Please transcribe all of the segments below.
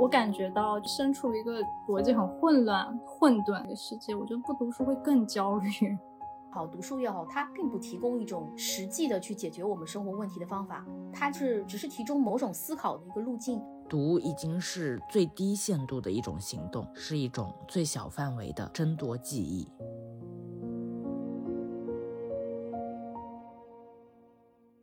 我感觉到身处一个逻辑很混乱、混沌的世界，我觉得不读书会更焦虑。好，读书也好，它并不提供一种实际的去解决我们生活问题的方法，它是只是提供某种思考的一个路径。读已经是最低限度的一种行动，是一种最小范围的争夺记忆。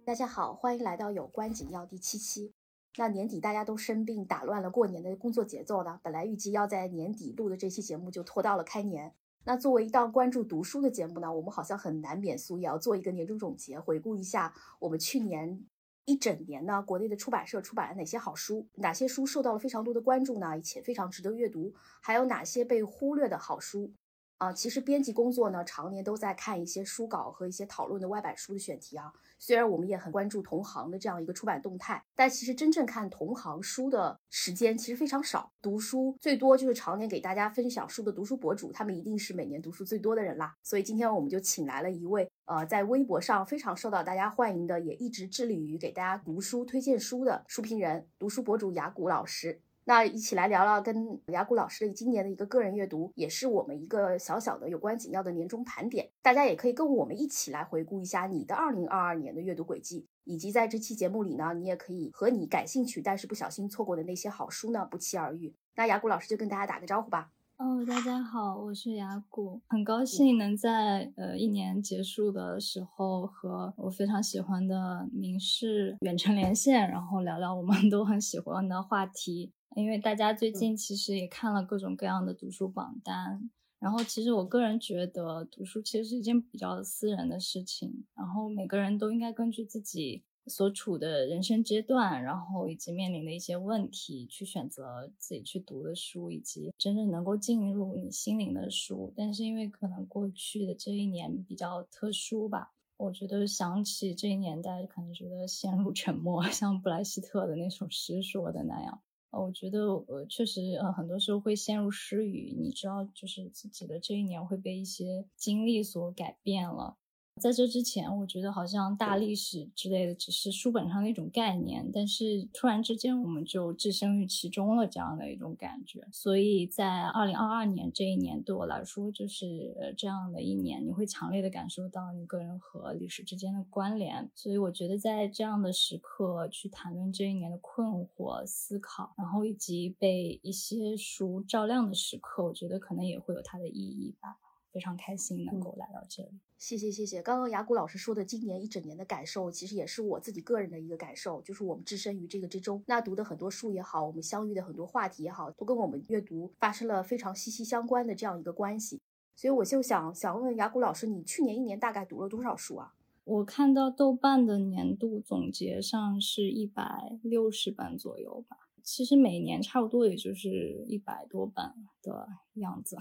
大家好，欢迎来到有关紧要第七期。那年底大家都生病，打乱了过年的工作节奏呢。本来预计要在年底录的这期节目，就拖到了开年。那作为一档关注读书的节目呢，我们好像很难免俗也要做一个年终总结，回顾一下我们去年一整年呢，国内的出版社出版了哪些好书，哪些书受到了非常多的关注呢，且非常值得阅读，还有哪些被忽略的好书。啊，其实编辑工作呢，常年都在看一些书稿和一些讨论的外版书的选题啊。虽然我们也很关注同行的这样一个出版动态，但其实真正看同行书的时间其实非常少。读书最多就是常年给大家分享书的读书博主，他们一定是每年读书最多的人啦。所以今天我们就请来了一位，呃，在微博上非常受到大家欢迎的，也一直致力于给大家读书推荐书的书评人、读书博主雅谷老师。那一起来聊聊跟雅古老师的今年的一个个人阅读，也是我们一个小小的有关紧要的年终盘点。大家也可以跟我们一起来回顾一下你的二零二二年的阅读轨迹，以及在这期节目里呢，你也可以和你感兴趣但是不小心错过的那些好书呢不期而遇。那雅古老师就跟大家打个招呼吧。哦，大家好，我是雅古，很高兴能在呃一年结束的时候和我非常喜欢的名士远程连线，然后聊聊我们都很喜欢的话题。因为大家最近其实也看了各种各样的读书榜单，然后其实我个人觉得读书其实是一件比较私人的事情，然后每个人都应该根据自己所处的人生阶段，然后以及面临的一些问题去选择自己去读的书，以及真正能够进入你心灵的书。但是因为可能过去的这一年比较特殊吧，我觉得想起这一年，大家可能觉得陷入沉默，像布莱希特的那首诗说的那样。呃我觉得呃，确实呃，很多时候会陷入失语。你知道，就是自己的这一年会被一些经历所改变了。在这之前，我觉得好像大历史之类的只是书本上的一种概念，但是突然之间我们就置身于其中了，这样的一种感觉。所以在二零二二年这一年，对我来说就是这样的一年，你会强烈的感受到你个人和历史之间的关联。所以我觉得在这样的时刻去谈论这一年的困惑、思考，然后以及被一些书照亮的时刻，我觉得可能也会有它的意义吧。非常开心能够来到这里，谢谢谢谢。刚刚雅古老师说的今年一整年的感受，其实也是我自己个人的一个感受，就是我们置身于这个之中，那读的很多书也好，我们相遇的很多话题也好，都跟我们阅读发生了非常息息相关的这样一个关系。所以我就想想问雅古老师，你去年一年大概读了多少书啊？我看到豆瓣的年度总结上是一百六十本左右吧，其实每年差不多也就是一百多本的样子。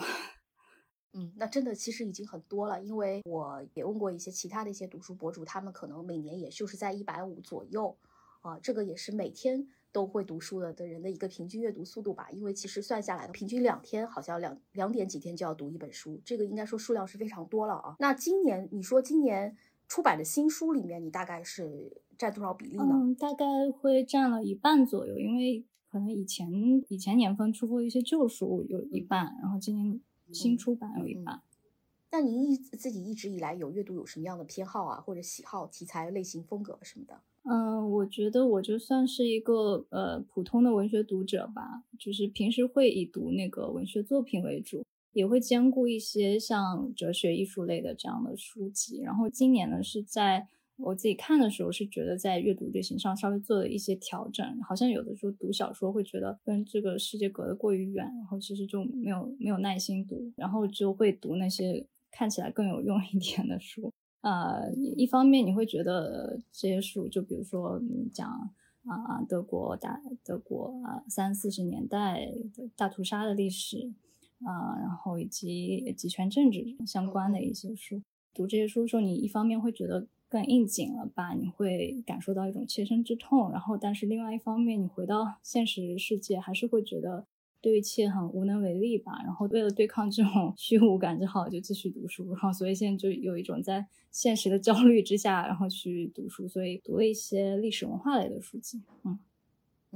嗯，那真的其实已经很多了，因为我也问过一些其他的一些读书博主，他们可能每年也就是在一百五左右，啊，这个也是每天都会读书的的人的一个平均阅读速度吧。因为其实算下来，平均两天好像两两点几天就要读一本书，这个应该说数量是非常多了啊。那今年你说今年出版的新书里面，你大概是占多少比例呢？嗯，大概会占了一半左右，因为可能以前以前年份出过一些旧书有一半，然后今年。新出版有一版。那您一自己一直以来有阅读有什么样的偏好啊，或者喜好、题材、类型、风格什么的？嗯，我觉得我就算是一个呃普通的文学读者吧，就是平时会以读那个文学作品为主，也会兼顾一些像哲学、艺术类的这样的书籍。然后今年呢是在。我自己看的时候是觉得在阅读类型上稍微做了一些调整，好像有的时候读小说会觉得跟这个世界隔得过于远，然后其实就没有没有耐心读，然后就会读那些看起来更有用一点的书。呃，一方面你会觉得这些书，就比如说你讲啊德国大德国啊三四十年代的大屠杀的历史啊，然后以及集权政治相关的一些书，读这些书的时候，你一方面会觉得。更应景了吧？你会感受到一种切身之痛，然后但是另外一方面，你回到现实世界，还是会觉得对一切很无能为力吧。然后为了对抗这种 虚无感，只好就继续读书。然后所以现在就有一种在现实的焦虑之下，然后去读书，所以读了一些历史文化类的书籍。嗯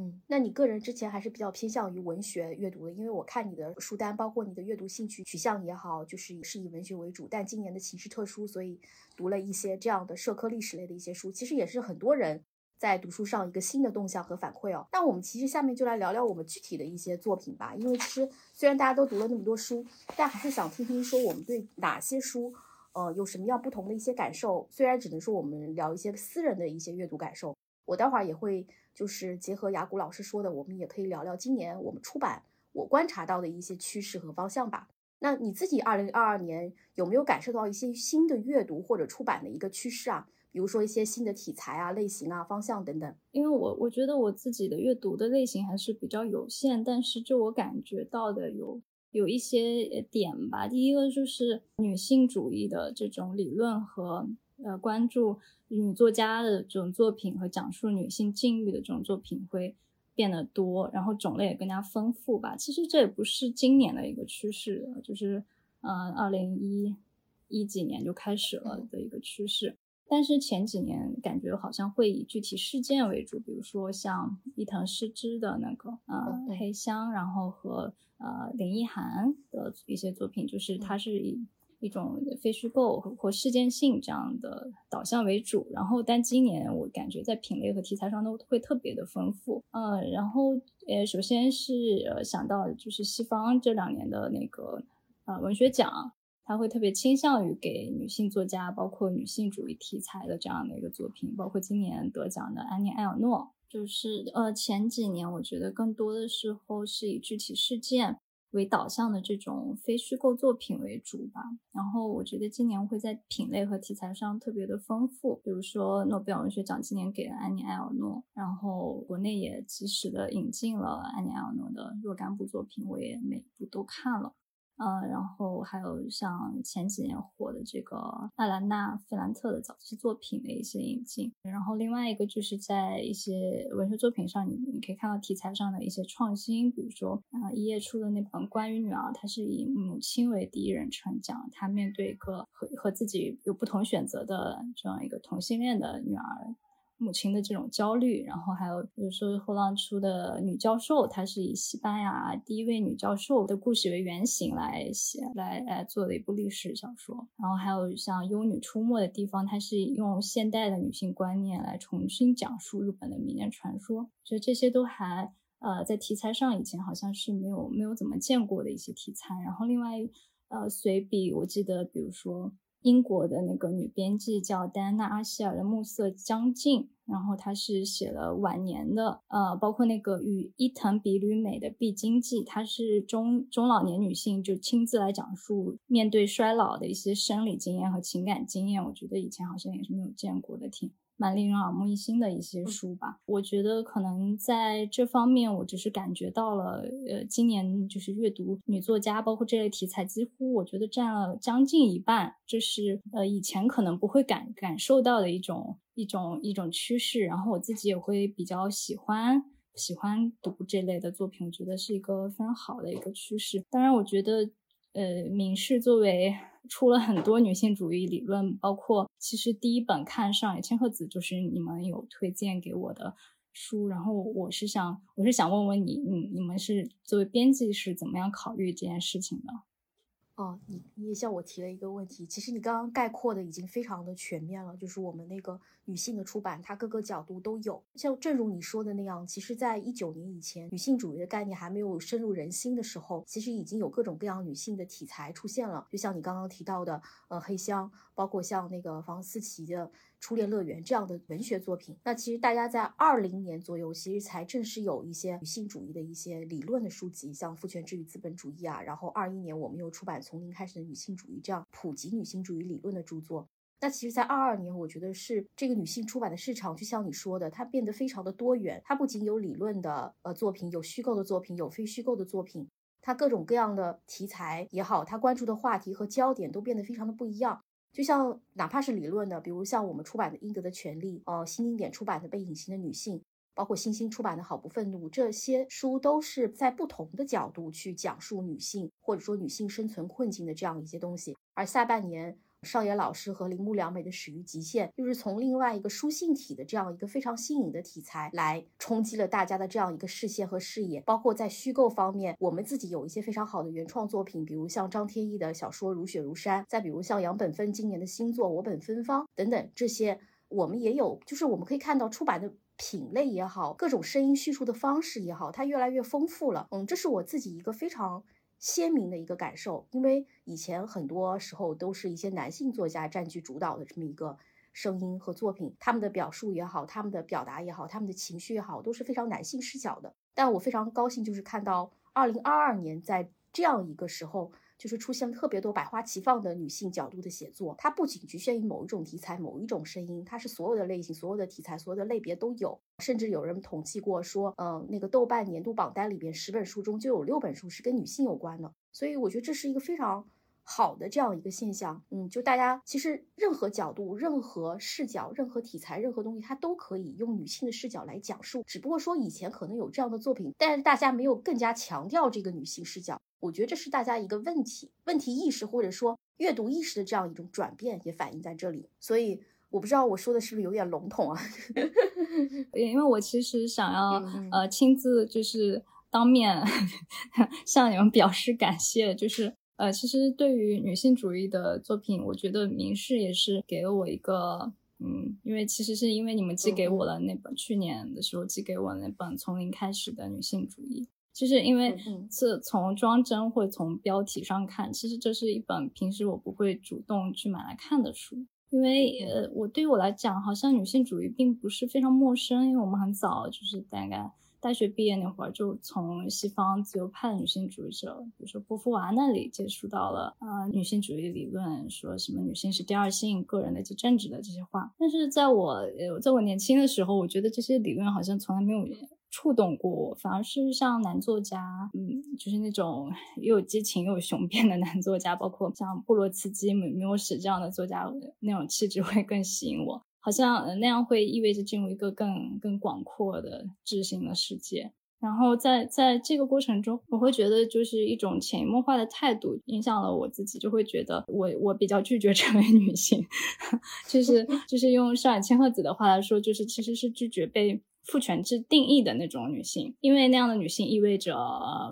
嗯，那你个人之前还是比较偏向于文学阅读的，因为我看你的书单，包括你的阅读兴趣取向也好，就是是以文学为主。但今年的形势特殊，所以读了一些这样的社科历史类的一些书，其实也是很多人在读书上一个新的动向和反馈哦。那我们其实下面就来聊聊我们具体的一些作品吧，因为其实虽然大家都读了那么多书，但还是想听听说我们对哪些书，呃，有什么样不同的一些感受。虽然只能说我们聊一些私人的一些阅读感受，我待会儿也会。就是结合雅谷老师说的，我们也可以聊聊今年我们出版我观察到的一些趋势和方向吧。那你自己二零二二年有没有感受到一些新的阅读或者出版的一个趋势啊？比如说一些新的题材啊、类型啊、方向等等。因为我我觉得我自己的阅读的类型还是比较有限，但是就我感觉到的有有一些点吧。第一个就是女性主义的这种理论和呃关注。女作家的这种作品和讲述女性境遇的这种作品会变得多，然后种类也更加丰富吧。其实这也不是今年的一个趋势，就是呃，二零一一几年就开始了的一个趋势。但是前几年感觉好像会以具体事件为主，比如说像伊藤诗织的那个呃黑箱，然后和呃林奕涵的一些作品，就是它是以。一种非虚构或事件性这样的导向为主，然后但今年我感觉在品类和题材上都会特别的丰富，嗯，然后呃，首先是呃想到就是西方这两年的那个呃文学奖，他会特别倾向于给女性作家，包括女性主义题材的这样的一个作品，包括今年得奖的安妮埃尔诺，就是呃前几年我觉得更多的时候是以具体事件。为导向的这种非虚构作品为主吧，然后我觉得今年会在品类和题材上特别的丰富，比如说诺贝尔文学奖今年给了安妮埃尔诺，然后国内也及时的引进了安妮埃尔诺的若干部作品，我也每部都看了。呃，然后还有像前几年火的这个艾兰娜·费兰特的早期作品的一些引进，然后另外一个就是在一些文学作品上，你你可以看到题材上的一些创新，比如说啊，一页出的那本《关于女儿》，它是以母亲为第一人称讲，她面对一个和和自己有不同选择的这样一个同性恋的女儿。母亲的这种焦虑，然后还有比如说后浪出的女教授，她是以西班牙第一位女教授的故事为原型来写来来做的一部历史小说。然后还有像幽女出没的地方，它是用现代的女性观念来重新讲述日本的民间传说。所以这些都还呃在题材上以前好像是没有没有怎么见过的一些题材。然后另外呃随笔，我记得比如说。英国的那个女编辑叫戴安娜·阿希尔的《暮色将近》，然后她是写了晚年的，呃，包括那个与伊藤比吕美的《必经记》，她是中中老年女性就亲自来讲述面对衰老的一些生理经验和情感经验，我觉得以前好像也是没有见过的，挺。蛮令人耳目一新的一些书吧，我觉得可能在这方面，我只是感觉到了，呃，今年就是阅读女作家，包括这类题材，几乎我觉得占了将近一半，这是呃以前可能不会感感受到的一种一种一种趋势。然后我自己也会比较喜欢喜欢读这类的作品，我觉得是一个非常好的一个趋势。当然，我觉得。呃，明世作为出了很多女性主义理论，包括其实第一本看上野千鹤子就是你们有推荐给我的书，然后我是想我是想问问你，你你们是作为编辑是怎么样考虑这件事情的？哦，你你也向我提了一个问题，其实你刚刚概括的已经非常的全面了，就是我们那个女性的出版，它各个角度都有。像正如你说的那样，其实，在一九年以前，女性主义的概念还没有深入人心的时候，其实已经有各种各样女性的题材出现了。就像你刚刚提到的，呃，黑箱，包括像那个房思琪的。初恋乐园这样的文学作品，那其实大家在二零年左右，其实才正式有一些女性主义的一些理论的书籍，像《父权制与资本主义》啊。然后二一年我们又出版《从零开始的女性主义》这样普及女性主义理论的著作。那其实，在二二年，我觉得是这个女性出版的市场，就像你说的，它变得非常的多元。它不仅有理论的呃作品，有虚构的作品，有非虚构的作品，它各种各样的题材也好，它关注的话题和焦点都变得非常的不一样。就像哪怕是理论的，比如像我们出版的《应得的权利》，呃，新经典出版的《被隐形的女性》，包括新星出版的好不愤怒，这些书都是在不同的角度去讲述女性或者说女性生存困境的这样一些东西。而下半年，上野老师和铃木良美的《始于极限》，就是从另外一个书信体的这样一个非常新颖的题材来冲击了大家的这样一个视线和视野。包括在虚构方面，我们自己有一些非常好的原创作品，比如像张天翼的小说《如雪如山》，再比如像杨本芬今年的新作《我本芬芳》等等，这些我们也有，就是我们可以看到出版的。品类也好，各种声音叙述的方式也好，它越来越丰富了。嗯，这是我自己一个非常鲜明的一个感受，因为以前很多时候都是一些男性作家占据主导的这么一个声音和作品，他们的表述也好，他们的表达也好，他们的情绪也好，都是非常男性视角的。但我非常高兴，就是看到二零二二年在这样一个时候。就是出现特别多百花齐放的女性角度的写作，它不仅局限于某一种题材、某一种声音，它是所有的类型、所有的题材、所有的类别都有。甚至有人统计过说，嗯，那个豆瓣年度榜单里边十本书中就有六本书是跟女性有关的。所以我觉得这是一个非常好的这样一个现象。嗯，就大家其实任何角度、任何视角、任何题材、任何东西，它都可以用女性的视角来讲述。只不过说以前可能有这样的作品，但是大家没有更加强调这个女性视角。我觉得这是大家一个问题、问题意识或者说阅读意识的这样一种转变，也反映在这里。所以我不知道我说的是不是有点笼统啊？因为我其实想要呃亲自就是当面 向你们表示感谢，就是呃其实对于女性主义的作品，我觉得明示也是给了我一个嗯，因为其实是因为你们寄给我了那本去年的时候寄给我那本从零开始的女性主义。就是因为是从装帧或从标题上看，其实这是一本平时我不会主动去买来看的书，因为呃，我对于我来讲，好像女性主义并不是非常陌生，因为我们很早就是大概大学毕业那会儿，就从西方自由派的女性主义者，比如说波伏娃那里接触到了呃女性主义理论，说什么女性是第二性、个人的及政治的这些话，但是在我呃在我年轻的时候，我觉得这些理论好像从来没有。触动过我，反而是像男作家，嗯，就是那种 又有激情又有雄辩的男作家，包括像布罗茨基、米米沃什这样的作家，那种气质会更吸引我。好像那样会意味着进入一个更更广阔的智性的世界。然后在在这个过程中，我会觉得就是一种潜移默化的态度影响了我自己，就会觉得我我比较拒绝成为女性，就是就是用上海千鹤子的话来说，就是其实是拒绝被。父权制定义的那种女性，因为那样的女性意味着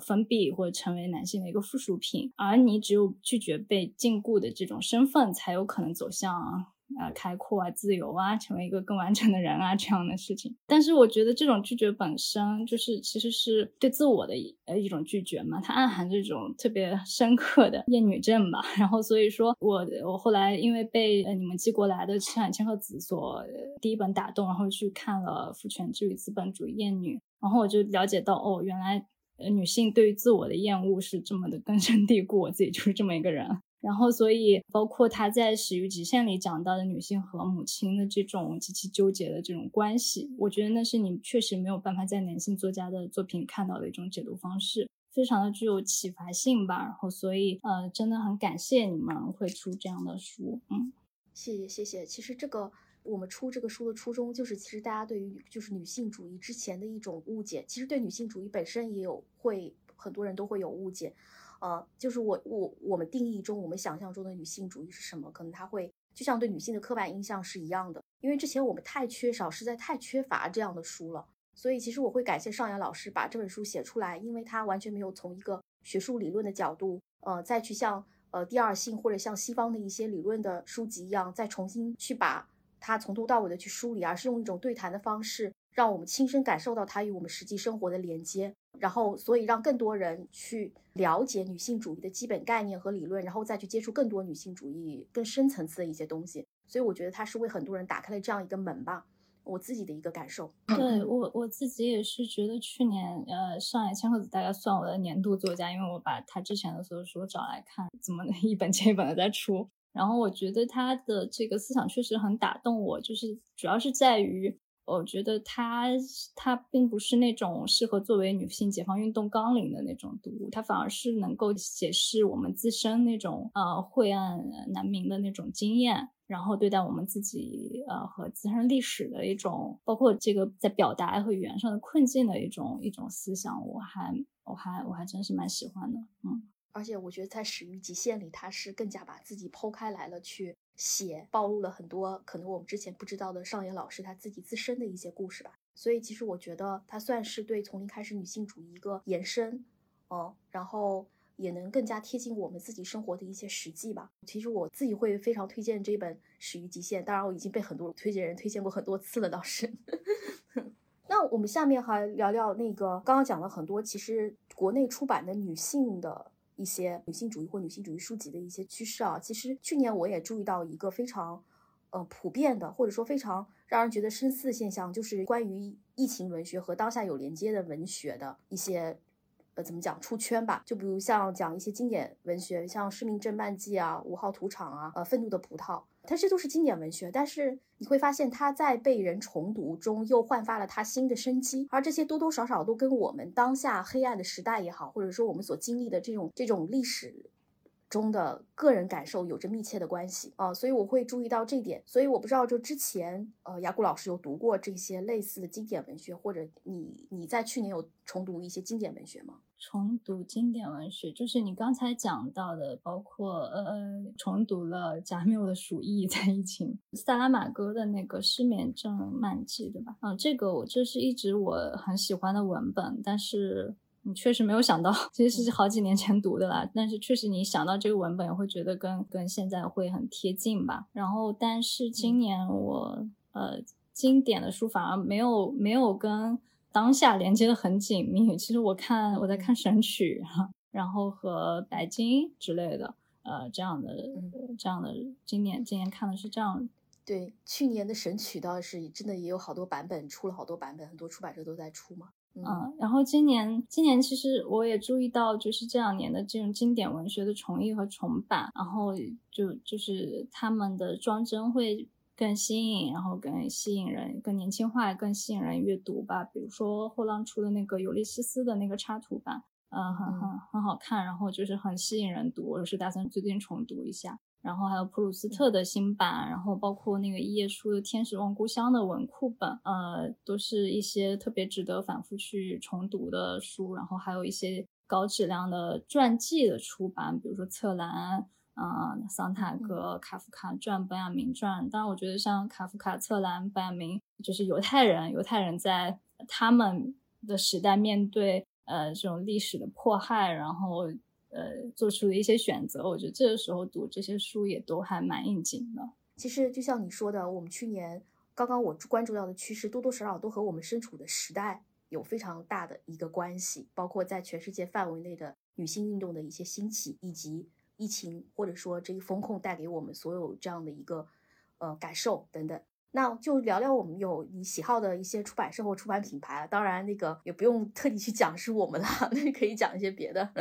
封闭或者成为男性的一个附属品，而你只有拒绝被禁锢的这种身份，才有可能走向。啊，开阔啊，自由啊，成为一个更完整的人啊，这样的事情。但是我觉得这种拒绝本身就是其实是对自我的呃一种拒绝嘛，它暗含这种特别深刻的厌女症吧。然后所以说我我后来因为被呃你们寄过来的《上海千鹤子》所第一本打动，然后去看了《父权制与资本主义厌女》，然后我就了解到哦，原来呃女性对于自我的厌恶是这么的根深蒂固，我自己就是这么一个人。然后，所以包括他在《始于极限》里讲到的女性和母亲的这种极其纠结的这种关系，我觉得那是你确实没有办法在男性作家的作品看到的一种解读方式，非常的具有启发性吧。然后，所以呃，真的很感谢你们会出这样的书。嗯，谢谢谢谢。其实这个我们出这个书的初衷，就是其实大家对于就是女性主义之前的一种误解，其实对女性主义本身也有会很多人都会有误解。呃，就是我我我们定义中，我们想象中的女性主义是什么？可能它会就像对女性的刻板印象是一样的，因为之前我们太缺少，实在太缺乏这样的书了。所以其实我会感谢上野老师把这本书写出来，因为他完全没有从一个学术理论的角度，呃，再去像呃第二性或者像西方的一些理论的书籍一样，再重新去把它从头到尾的去梳理，而是用一种对谈的方式，让我们亲身感受到它与我们实际生活的连接。然后，所以让更多人去了解女性主义的基本概念和理论，然后再去接触更多女性主义更深层次的一些东西。所以我觉得它是为很多人打开了这样一个门吧。我自己的一个感受。对我我自己也是觉得去年，呃，上海千鹤子大概算我的年度作家，因为我把他之前的所有书找来看，怎么 一本接一本的在出。然后我觉得他的这个思想确实很打动我，就是主要是在于。我觉得它它并不是那种适合作为女性解放运动纲领的那种读物，它反而是能够解释我们自身那种呃晦暗难明的那种经验，然后对待我们自己呃和自身历史的一种，包括这个在表达和语言上的困境的一种一种思想，我还我还我还真是蛮喜欢的，嗯。而且我觉得在《始于极限》里，他是更加把自己剖开来了去写，暴露了很多可能我们之前不知道的上野老师他自己自身的一些故事吧。所以其实我觉得他算是对从零开始女性主义一个延伸，嗯，然后也能更加贴近我们自己生活的一些实际吧。其实我自己会非常推荐这本《始于极限》，当然我已经被很多推荐人推荐过很多次了，倒是。那我们下面还聊聊那个刚刚讲了很多，其实国内出版的女性的一些女性主义或女性主义书籍的一些趋势啊。其实去年我也注意到一个非常，呃，普遍的或者说非常让人觉得深思的现象，就是关于疫情文学和当下有连接的文学的一些。呃，怎么讲出圈吧？就比如像讲一些经典文学，像《失明症漫记》啊，《五号土场》啊，呃，《愤怒的葡萄》，它这都是经典文学。但是你会发现，它在被人重读中又焕发了它新的生机。而这些多多少少都跟我们当下黑暗的时代也好，或者说我们所经历的这种这种历史。中的个人感受有着密切的关系啊，所以我会注意到这点。所以我不知道，就之前呃，雅古老师有读过这些类似的经典文学，或者你你在去年有重读一些经典文学吗？重读经典文学，就是你刚才讲到的，包括呃，重读了贾缪的《鼠疫》在疫情，萨拉玛戈的那个《失眠症漫记》，对吧？嗯，这个我这是一直我很喜欢的文本，但是。你确实没有想到，其实是好几年前读的啦。但是确实你想到这个文本，也会觉得跟跟现在会很贴近吧。然后，但是今年我呃经典的书反而没有没有跟当下连接的很紧密。其实我看我在看《神曲》然后和《白金》之类的呃这样的这样的今年，今年看的是这样。对，去年的《神曲》倒是真的也有好多版本，出了好多版本，很多出版社都在出嘛。嗯，然后今年，今年其实我也注意到，就是这两年的这种经典文学的重译和重版，然后就就是他们的装帧会更新颖，然后更吸引人，更年轻化，更吸引人阅读吧。比如说后浪出的那个《尤利西斯》的那个插图版，嗯，很很很好看，然后就是很吸引人读，我是打算最近重读一下。然后还有普鲁斯特的新版，然后包括那个一页书的《天使望故乡》的文库本，呃，都是一些特别值得反复去重读的书。然后还有一些高质量的传记的出版，比如说策兰，啊，桑塔格、卡夫卡传、本雅明传。当然，我觉得像卡夫卡、策兰、本雅明，就是犹太人，犹太人在他们的时代面对呃这种历史的迫害，然后。呃，做出的一些选择，我觉得这个时候读这些书也都还蛮应景的。其实就像你说的，我们去年刚刚我关注到的趋势，多多少少都和我们身处的时代有非常大的一个关系，包括在全世界范围内的女性运动的一些兴起，以及疫情或者说这个风控带给我们所有这样的一个呃感受等等。那就聊聊我们有你喜好的一些出版社或出版品牌。当然，那个也不用特地去讲是我们了，那可以讲一些别的。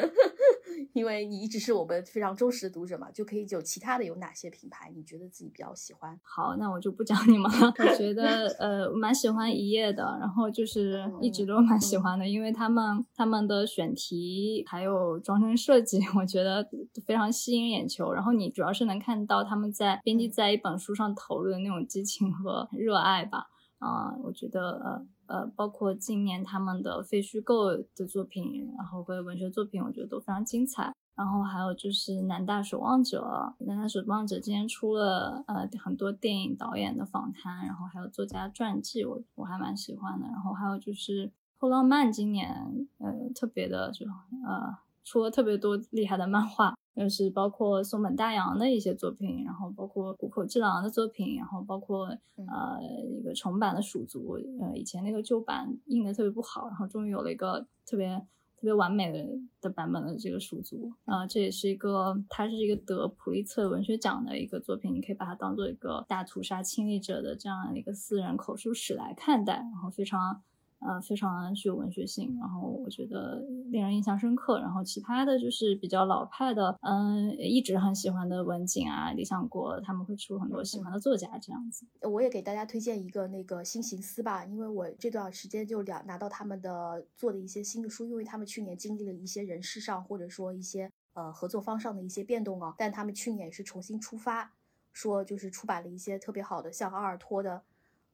因为你一直是我们非常忠实的读者嘛，就可以有其他的有哪些品牌，你觉得自己比较喜欢？好，那我就不讲你们了。我觉得 呃蛮喜欢一页的，然后就是一直都蛮喜欢的，因为他们他们的选题还有装帧设计，我觉得非常吸引眼球。然后你主要是能看到他们在编辑在一本书上投入的那种激情和热爱吧。啊，我觉得呃。呃，包括今年他们的非虚构的作品，然后或者文学作品，我觉得都非常精彩。然后还有就是南大守望者，南大守望者今年出了呃很多电影导演的访谈，然后还有作家传记，我我还蛮喜欢的。然后还有就是后浪漫今年呃特别的就呃出了特别多厉害的漫画。就是包括松本大洋的一些作品，然后包括谷口治郎的作品，然后包括呃一个重版的鼠族，呃以前那个旧版印的特别不好，然后终于有了一个特别特别完美的的版本的这个鼠族，啊这也是一个它是一个得普利策文学奖的一个作品，你可以把它当做一个大屠杀亲历者的这样一个私人口述史来看待，然后非常。呃，非常具有文学性，然后我觉得令人印象深刻。然后其他的就是比较老派的，嗯，一直很喜欢的文景啊、理想国，他们会出很多喜欢的作家这样子。我也给大家推荐一个那个新行思吧，因为我这段时间就两拿到他们的做的一些新的书，因为他们去年经历了一些人事上或者说一些呃合作方上的一些变动啊，但他们去年也是重新出发，说就是出版了一些特别好的，像阿尔托的。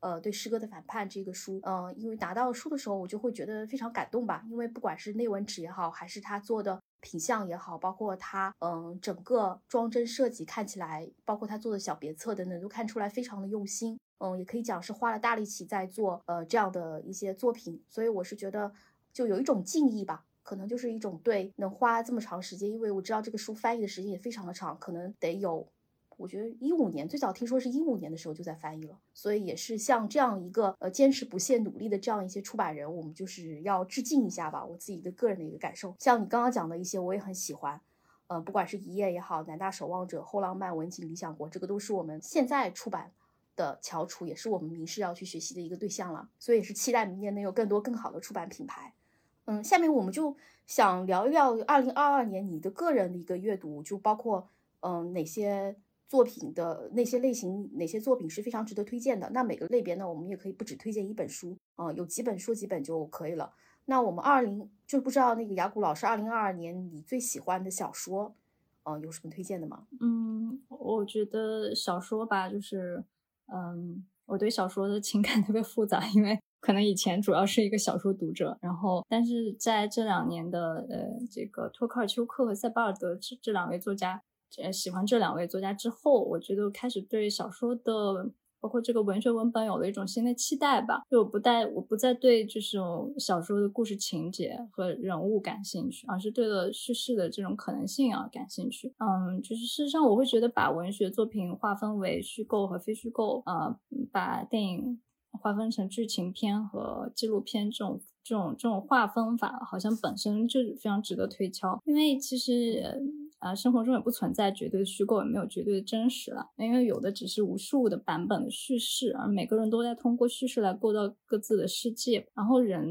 呃，对诗歌的反叛这个书，嗯，因为拿到书的时候，我就会觉得非常感动吧。因为不管是内文纸也好，还是他做的品相也好，包括他，嗯，整个装帧设计看起来，包括他做的小别册等等，都看出来非常的用心。嗯，也可以讲是花了大力气在做，呃，这样的一些作品。所以我是觉得，就有一种敬意吧，可能就是一种对能花这么长时间，因为我知道这个书翻译的时间也非常的长，可能得有。我觉得一五年最早听说是一五年的时候就在翻译了，所以也是像这样一个呃坚持不懈努力的这样一些出版人，我们就是要致敬一下吧。我自己的个人的一个感受，像你刚刚讲的一些，我也很喜欢，呃，不管是一页也好，南大守望者、后浪漫、文景、理想国，这个都是我们现在出版的翘楚，也是我们名师要去学习的一个对象了。所以也是期待明年能有更多更好的出版品牌。嗯，下面我们就想聊一聊二零二二年你的个人的一个阅读，就包括嗯哪些。作品的那些类型，哪些作品是非常值得推荐的？那每个类别呢，我们也可以不只推荐一本书，啊，有几本说几本就可以了。那我们二零就不知道那个雅古老师，二零二二年你最喜欢的小说，呃，有什么推荐的吗？嗯，我觉得小说吧，就是，嗯，我对小说的情感特别复杂，因为可能以前主要是一个小说读者，然后但是在这两年的呃这个托克尔丘克和塞巴尔德这这两位作家。呃，喜欢这两位作家之后，我觉得开始对小说的，包括这个文学文本有了一种新的期待吧。就我不再，我不再对这种小说的故事情节和人物感兴趣，而是对了叙事的这种可能性啊感兴趣。嗯，就是事实上，我会觉得把文学作品划分为虚构和非虚构，呃，把电影划分成剧情片和纪录片这种这种这种划分法，好像本身就非常值得推敲，因为其实。啊，生活中也不存在绝对的虚构，也没有绝对的真实了，因为有的只是无数的版本的叙事，而每个人都在通过叙事来构造各自的世界。然后人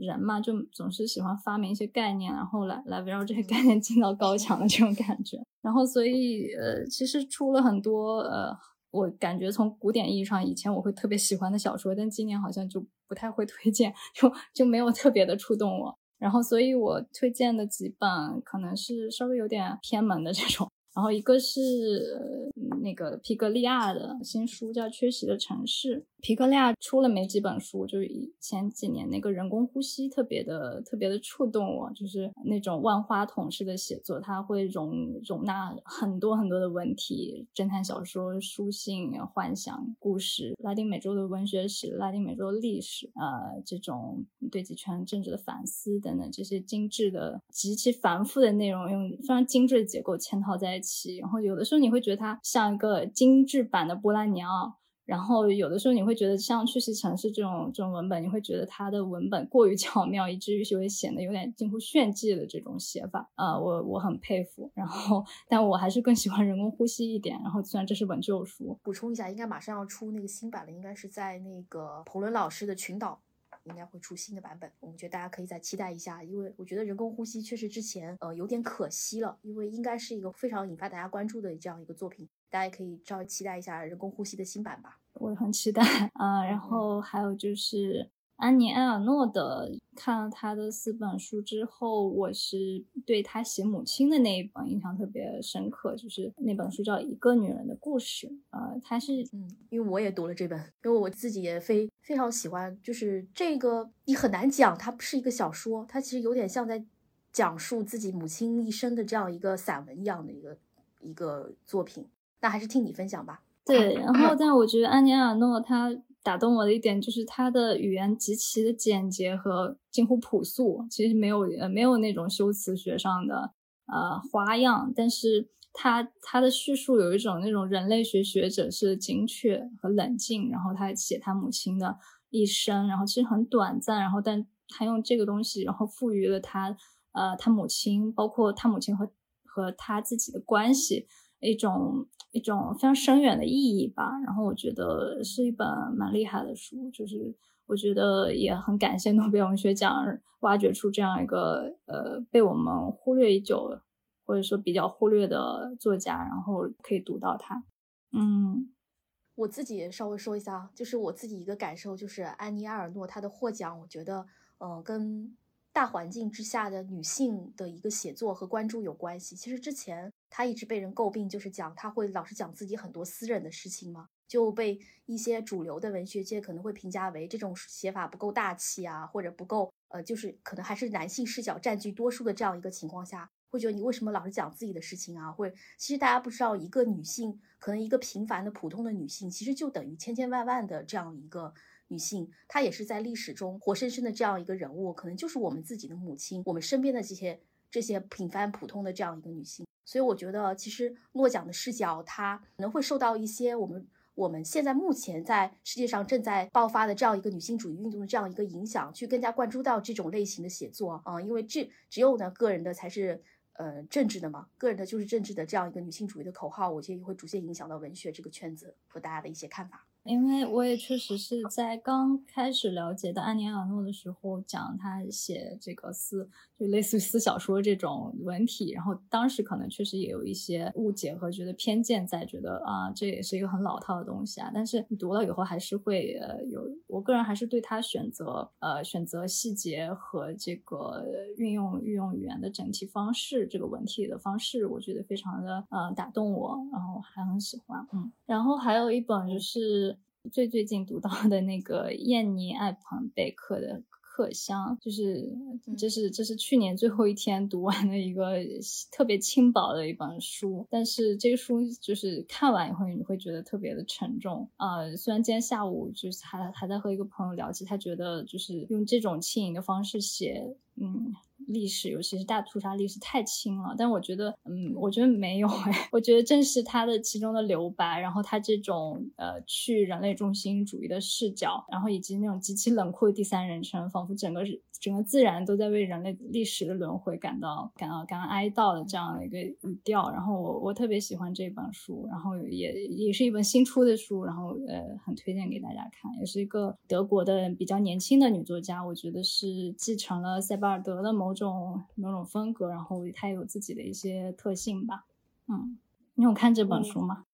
人嘛，就总是喜欢发明一些概念，然后来来围绕这些概念建造高墙的这种感觉。然后所以呃，其实出了很多呃，我感觉从古典意义上，以前我会特别喜欢的小说，但今年好像就不太会推荐，就就没有特别的触动我。然后，所以我推荐的几本可能是稍微有点偏门的这种。然后一个是那个皮格利亚的新书，叫《缺席的城市》。皮格利亚出了没几本书，就是以前几年那个人工呼吸特别的特别的触动我，就是那种万花筒式的写作，它会容容纳很多很多的文体，侦探小说、书信、幻想故事、拉丁美洲的文学史、拉丁美洲历史，呃，这种对极权政治的反思等等这些精致的、极其繁复的内容，用非常精致的结构嵌套在一。然后有的时候你会觉得它像一个精致版的波兰尼奥，然后有的时候你会觉得像《去西城市》这种这种文本，你会觉得它的文本过于巧妙，以至于就会显得有点近乎炫技的这种写法啊，我我很佩服。然后，但我还是更喜欢人工呼吸一点。然后，虽然这是本旧书，补充一下，应该马上要出那个新版了，应该是在那个彭伦老师的群岛。应该会出新的版本，我们觉得大家可以再期待一下，因为我觉得人工呼吸确实之前呃有点可惜了，因为应该是一个非常引发大家关注的这样一个作品，大家也可以稍微期待一下人工呼吸的新版吧。我很期待啊，然后还有就是。安妮·埃尔诺的看了他的四本书之后，我是对他写母亲的那一本印象特别深刻，就是那本书叫《一个女人的故事》。呃，他是嗯，因为我也读了这本，因为我自己也非非常喜欢，就是这个你很难讲，它不是一个小说，它其实有点像在讲述自己母亲一生的这样一个散文一样的一个一个作品。那还是听你分享吧。对，然后 但我觉得安妮·埃尔诺他。打动我的一点就是他的语言极其的简洁和近乎朴素，其实没有呃没有那种修辞学上的呃花样，但是他他的叙述有一种那种人类学学者是精确和冷静，然后他写他母亲的一生，然后其实很短暂，然后但他用这个东西，然后赋予了他呃他母亲，包括他母亲和和他自己的关系。一种一种非常深远的意义吧，然后我觉得是一本蛮厉害的书，就是我觉得也很感谢诺贝尔文学奖挖掘出这样一个呃被我们忽略已久或者说比较忽略的作家，然后可以读到他。嗯，我自己稍微说一下，就是我自己一个感受，就是安妮埃尔诺她的获奖，我觉得呃跟大环境之下的女性的一个写作和关注有关系。其实之前。她一直被人诟病，就是讲她会老是讲自己很多私人的事情嘛。就被一些主流的文学界可能会评价为这种写法不够大气啊，或者不够呃，就是可能还是男性视角占据多数的这样一个情况下，会觉得你为什么老是讲自己的事情啊？会其实大家不知道，一个女性可能一个平凡的普通的女性，其实就等于千千万万的这样一个女性，她也是在历史中活生生的这样一个人物，可能就是我们自己的母亲，我们身边的这些这些平凡普通的这样一个女性。所以我觉得，其实诺奖的视角，它可能会受到一些我们。我们现在目前在世界上正在爆发的这样一个女性主义运动的这样一个影响，去更加关注到这种类型的写作啊，因为这只有呢个人的才是呃政治的嘛，个人的就是政治的这样一个女性主义的口号，我觉得也会逐渐影响到文学这个圈子和大家的一些看法。因为我也确实是在刚开始了解到安妮尔诺的时候，讲他写这个思，就类似于思小说这种文体，然后当时可能确实也有一些误解和觉得偏见在，觉得啊这也是一个很老套的东西啊。但是你读了以后，还是会呃有，我个人还是对他选择呃选择细节和这个运用运用语言的整体方式这个文体的方式，我觉得非常的呃打动我，然后还很喜欢，嗯。然后还有一本就是。最最近读到的那个燕妮艾彭贝克的《客香》，就是这是这是去年最后一天读完的一个特别轻薄的一本书，但是这个书就是看完以后你会觉得特别的沉重啊。虽然今天下午就是还还在和一个朋友聊起，他觉得就是用这种轻盈的方式写，嗯。历史，尤其是大屠杀历史太轻了，但我觉得，嗯，我觉得没有哎，我觉得正是他的其中的留白，然后他这种呃去人类中心主义的视角，然后以及那种极其冷酷的第三人称，仿佛整个。整个自然都在为人类历史的轮回感到感到感到哀悼的这样的一个语调，然后我我特别喜欢这本书，然后也也是一本新出的书，然后呃很推荐给大家看，也是一个德国的比较年轻的女作家，我觉得是继承了塞巴尔德的某种某种风格，然后他有自己的一些特性吧。嗯，你有看这本书吗？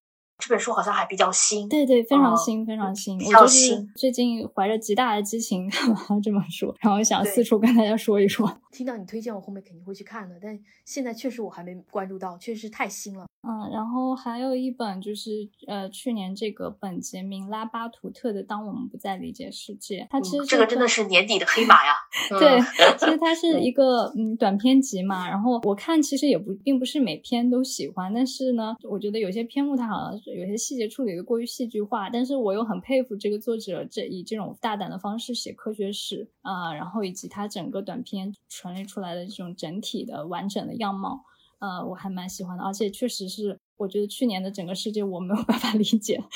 这本书好像还比较新，对对，非常新，非常新。比较新。最近怀着极大的激情 看完了这本书，然后想四处跟大家说一说。听到你推荐，我后面肯定会去看的。但现在确实我还没关注到，确实太新了。嗯，然后还有一本就是呃，去年这个本杰明拉巴图特的《当我们不再理解世界》，它其实这个真的是年底的黑马呀。对，其实它 是一个嗯短篇集嘛。然后我看其实也不并不是每篇都喜欢，但是呢，我觉得有些篇目它好像是。有些细节处理的过于戏剧化，但是我又很佩服这个作者，这以这种大胆的方式写科学史啊，然后以及他整个短篇传列出来的这种整体的完整的样貌，呃，我还蛮喜欢的，而且确实是我觉得去年的整个世界我没有办法理解。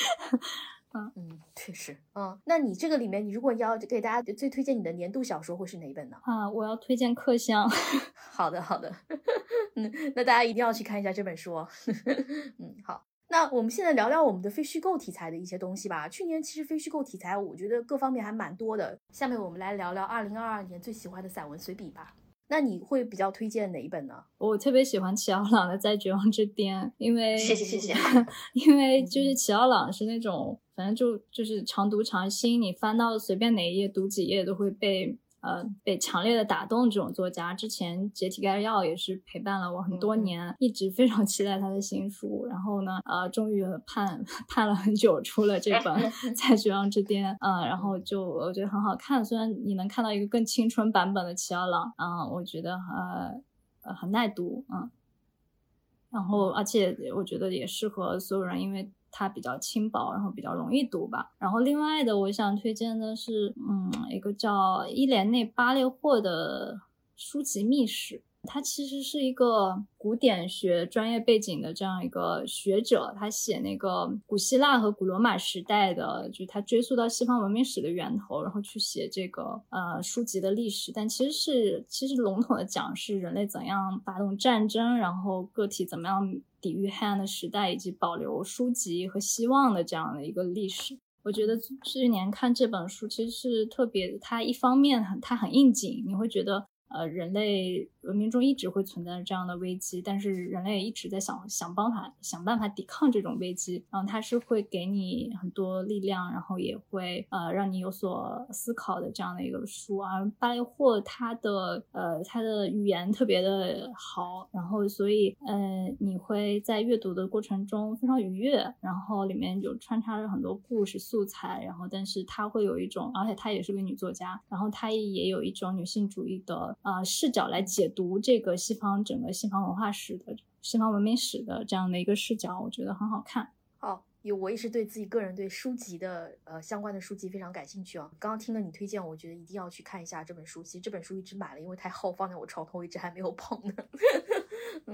嗯嗯，确实，嗯，那你这个里面，你如果要给大家最推荐你的年度小说，会是哪一本呢？啊，我要推荐《客香》。好的好的，嗯，那大家一定要去看一下这本书。嗯，好。那我们现在聊聊我们的非虚构题材的一些东西吧。去年其实非虚构题材，我觉得各方面还蛮多的。下面我们来聊聊二零二二年最喜欢的散文随笔吧。那你会比较推荐哪一本呢？我特别喜欢齐奥朗的《在绝望之巅》，因为谢谢谢谢，因为就是齐奥朗是那种，反正就就是常读常新，你翻到随便哪一页读几页都会被。呃，被强烈的打动这种作家，之前《解体概要》也是陪伴了我很多年，一直非常期待他的新书。然后呢，呃，终于盼 盼了很久，出了这本《在绝望之巅》。嗯，然后就我觉得很好看，虽然你能看到一个更青春版本的齐奥朗，嗯，我觉得呃呃很耐读，嗯。然后，而且我觉得也适合所有人，因为。它比较轻薄，然后比较容易读吧。然后另外的，我想推荐的是，嗯，一个叫伊莲内巴列霍的书籍密史。他其实是一个古典学专业背景的这样一个学者，他写那个古希腊和古罗马时代的，就是他追溯到西方文明史的源头，然后去写这个呃书籍的历史。但其实是其实笼统的讲是人类怎样发动战争，然后个体怎么样抵御黑暗的时代，以及保留书籍和希望的这样的一个历史。我觉得去年看这本书其实是特别，它一方面很它很应景，你会觉得。呃，人类文明中一直会存在这样的危机，但是人类一直在想想办法想办法抵抗这种危机。然后它是会给你很多力量，然后也会呃让你有所思考的这样的一个书。而巴雷霍他的呃他的语言特别的好，然后所以呃你会在阅读的过程中非常愉悦，然后里面有穿插着很多故事素材，然后但是它会有一种，而且她也是个女作家，然后她也有一种女性主义的呃视角来解读这个西方整个西方文化史的西方文明史的这样的一个视角，我觉得很好看。哦。有，我也是对自己个人对书籍的呃相关的书籍非常感兴趣啊。刚刚听了你推荐，我觉得一定要去看一下这本书。其实这本书一直买了，因为太 厚，放在我床头一直还没有碰呢。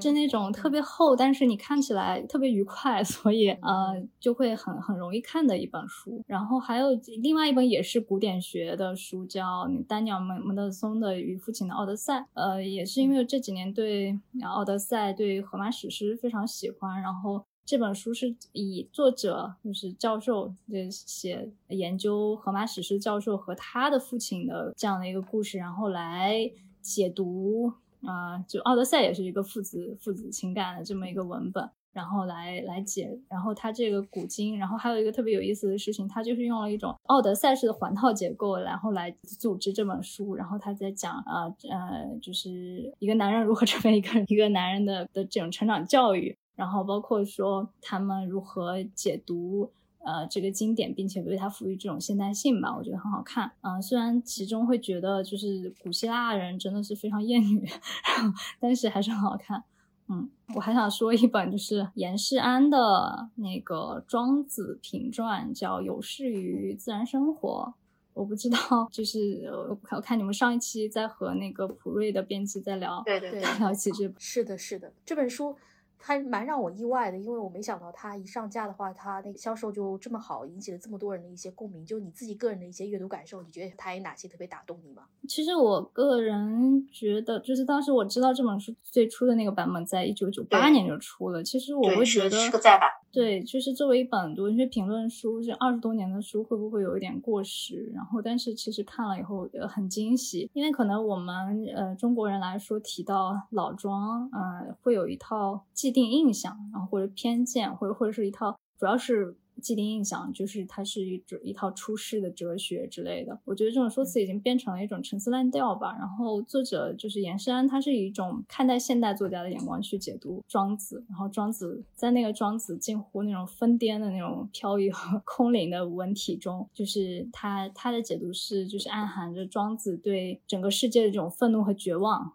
是那种特别厚，但是你看起来特别愉快，所以呃就会很很容易看的一本书。然后还有另外一本也是古典学的书，叫丹尼尔蒙蒙德松的《与父亲的奥德赛》。呃，也是因为这几年对奥德赛、对荷马史诗非常喜欢，然后。这本书是以作者就是教授，就写研究荷马史诗教授和他的父亲的这样的一个故事，然后来解读啊，就《奥德赛》也是一个父子父子情感的这么一个文本，然后来来解，然后他这个古今，然后还有一个特别有意思的事情，他就是用了一种奥德赛式的环套结构，然后来组织这本书，然后他在讲啊呃，就是一个男人如何成为一个一个男人的的这种成长教育。然后包括说他们如何解读呃这个经典，并且为它赋予这种现代性吧，我觉得很好看。嗯，虽然其中会觉得就是古希腊人真的是非常厌女，但是还是很好看。嗯，我还想说一本就是严世安的那个《庄子评传》，叫《有事于自然生活》。我不知道，就是我看你们上一期在和那个普瑞的编辑在聊，对对对，聊起这本是的，是的，这本书。还蛮让我意外的，因为我没想到它一上架的话，它那个销售就这么好，引起了这么多人的一些共鸣。就你自己个人的一些阅读感受，你觉得它有哪些特别打动你吗？其实我个人觉得，就是当时我知道这本书最初的那个版本，在一九九八年就出了。其实我会觉得是个再版。对，就是作为一本文学评论书，这二十多年的书会不会有一点过时？然后，但是其实看了以后很惊喜，因为可能我们呃中国人来说提到老庄，呃会有一套既定印象，然后或者偏见，或者或者是一套主要是。既定印象就是它是一一套出世的哲学之类的，我觉得这种说辞已经变成了一种陈词滥调吧。然后作者就是严世安，他是以一种看待现代作家的眼光去解读庄子，然后庄子在那个庄子近乎那种疯癫的那种飘逸和 空灵的文体中，就是他他的解读是就是暗含着庄子对整个世界的这种愤怒和绝望。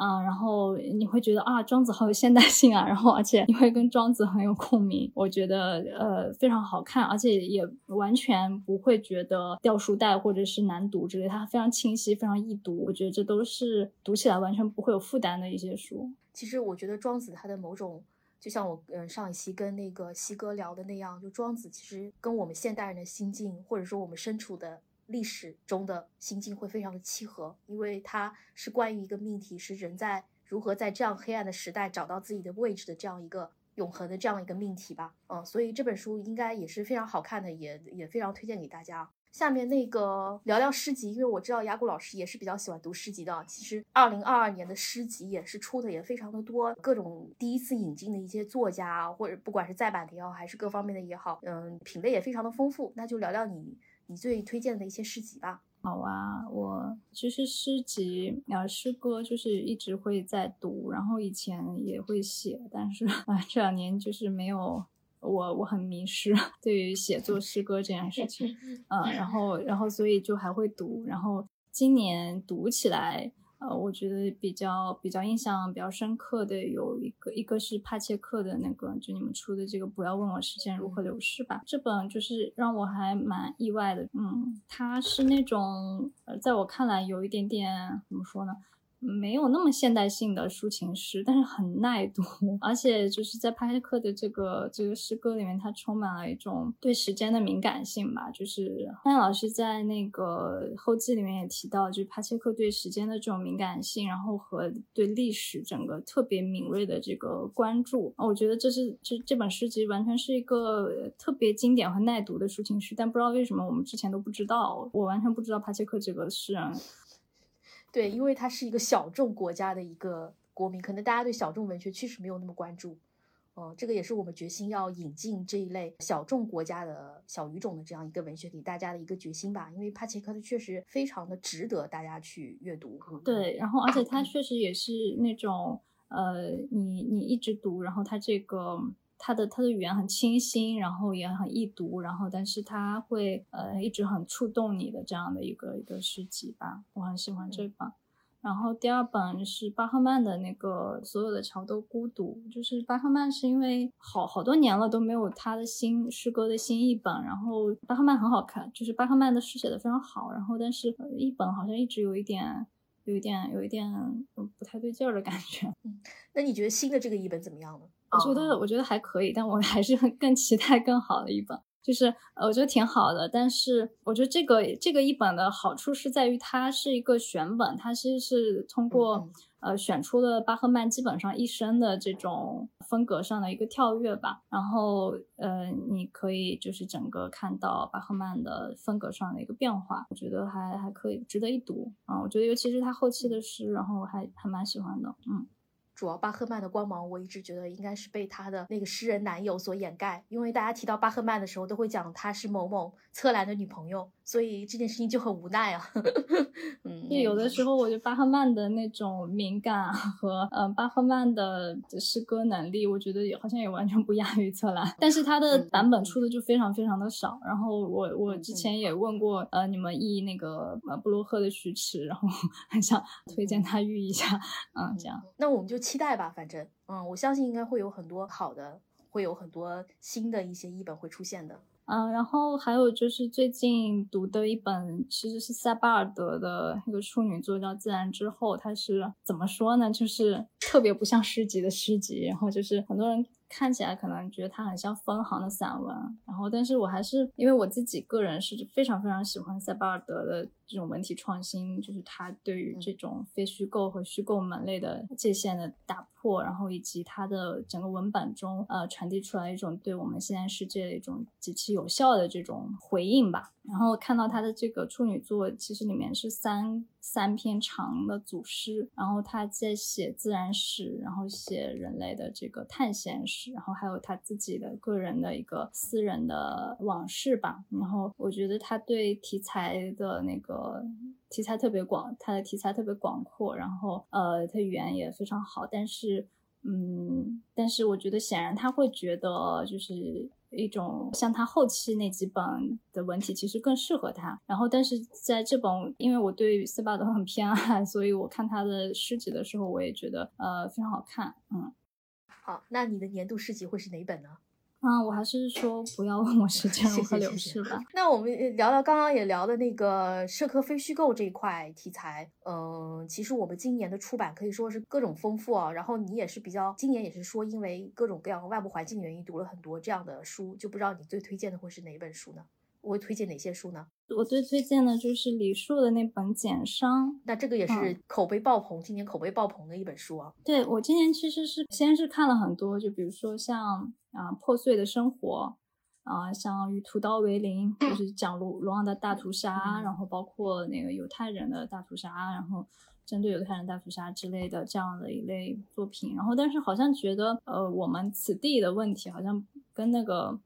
啊，然后你会觉得啊，庄子好有现代性啊，然后而且你会跟庄子很有共鸣，我觉得呃非常好看，而且也完全不会觉得掉书袋或者是难读之类，它非常清晰，非常易读，我觉得这都是读起来完全不会有负担的一些书。其实我觉得庄子他的某种，就像我嗯上一期跟那个西哥聊的那样，就庄子其实跟我们现代人的心境，或者说我们身处的。历史中的心境会非常的契合，因为它是关于一个命题，是人在如何在这样黑暗的时代找到自己的位置的这样一个永恒的这样一个命题吧。嗯，所以这本书应该也是非常好看的，也也非常推荐给大家。下面那个聊聊诗集，因为我知道雅古老师也是比较喜欢读诗集的。其实二零二二年的诗集也是出的也非常的多，各种第一次引进的一些作家，或者不管是再版的也好，还是各方面的也好，嗯，品类也非常的丰富。那就聊聊你。你最推荐的一些诗集吧。好啊，我其实诗集啊诗歌就是一直会在读，然后以前也会写，但是啊这两年就是没有我我很迷失 对于写作诗歌这件事情，嗯，然后然后所以就还会读，然后今年读起来。呃，我觉得比较比较印象比较深刻的有一个，一个是帕切克的那个，就你们出的这个，不要问我时间如何流逝吧。这本就是让我还蛮意外的，嗯，它是那种，呃，在我看来有一点点怎么说呢？没有那么现代性的抒情诗，但是很耐读，而且就是在帕切克的这个这个诗歌里面，它充满了一种对时间的敏感性吧。就是潘老师在那个后记里面也提到，就是帕切克对时间的这种敏感性，然后和对历史整个特别敏锐的这个关注，我觉得这是这这本诗集完全是一个特别经典和耐读的抒情诗。但不知道为什么我们之前都不知道，我完全不知道帕切克这个诗人。对，因为它是一个小众国家的一个国民，可能大家对小众文学确实没有那么关注。嗯，这个也是我们决心要引进这一类小众国家的小语种的这样一个文学给大家的一个决心吧。因为帕切科的确实非常的值得大家去阅读。对，然后而且它确实也是那种呃，你你一直读，然后它这个它的他的语言很清新，然后也很易读，然后但是他会呃一直很触动你的这样的一个一个诗集吧。我很喜欢这本。然后第二本是巴赫曼的那个《所有的桥都孤独》，就是巴赫曼是因为好好多年了都没有他的新诗歌的新译本，然后巴赫曼很好看，就是巴赫曼的诗写的非常好，然后但是译本好像一直有一点，有一点，有一点不太对劲儿的感觉。嗯，那你觉得新的这个译本怎么样呢？我觉得我觉得还可以，但我还是很 更期待更好的一本。就是呃，我觉得挺好的，但是我觉得这个这个一本的好处是在于它是一个选本，它其实是通过呃选出了巴赫曼基本上一生的这种风格上的一个跳跃吧，然后呃你可以就是整个看到巴赫曼的风格上的一个变化，我觉得还还可以，值得一读啊。我觉得尤其是他后期的诗，然后我还还蛮喜欢的，嗯。主要巴赫曼的光芒，我一直觉得应该是被他的那个诗人男友所掩盖，因为大家提到巴赫曼的时候，都会讲他是某某侧兰的女朋友。所以这件事情就很无奈啊，嗯，就有的时候我觉得巴赫曼的那种敏感和嗯巴赫曼的诗歌能力，我觉得也好像也完全不亚于策兰，但是他的版本出的就非常非常的少。然后我我之前也问过呃你们译那个呃布洛赫的徐迟，然后 很想推荐他译一下，嗯，这样。那我们就期待吧，反正嗯，我相信应该会有很多好的，会有很多新的一些译本会出现的。嗯，然后还有就是最近读的一本，其实是塞巴尔德的一个处女作，叫《自然之后》。它是怎么说呢？就是特别不像诗集的诗集，然后就是很多人。看起来可能觉得它很像分行的散文，然后，但是我还是因为我自己个人是非常非常喜欢塞巴尔德的这种文体创新，就是它对于这种非虚构和虚构门类的界限的打破，然后以及它的整个文本中呃传递出来一种对我们现在世界的一种极其有效的这种回应吧。然后看到他的这个处女作，其实里面是三三篇长的组诗，然后他在写自然史，然后写人类的这个探险史，然后还有他自己的个人的一个私人的往事吧。然后我觉得他对题材的那个呃题材特别广，他的题材特别广阔，然后呃，他语言也非常好，但是嗯，但是我觉得显然他会觉得就是。一种像他后期那几本的文体其实更适合他，然后但是在这本，因为我对斯巴德很偏爱，所以我看他的诗集的时候，我也觉得呃非常好看，嗯。好，那你的年度诗集会是哪本呢？嗯，我还是说不要问我时间如何流逝吧。那我们聊聊刚刚也聊的那个社科非虚构这一块题材。嗯，其实我们今年的出版可以说是各种丰富啊。然后你也是比较，今年也是说因为各种各样外部环境的原因，读了很多这样的书，就不知道你最推荐的会是哪本书呢？我会推荐哪些书呢？我最推荐的就是李硕的那本《简伤》，那这个也是口碑爆棚，今年口碑爆棚的一本书啊。对我今年其实是先是看了很多，就比如说像啊《破碎的生活》，啊像《与屠刀为邻》，就是讲卢卢旺的大屠杀，然后包括那个犹太人的大屠杀，然后针对犹太人大屠杀之类的这样的一类作品。然后但是好像觉得呃我们此地的问题好像跟那个。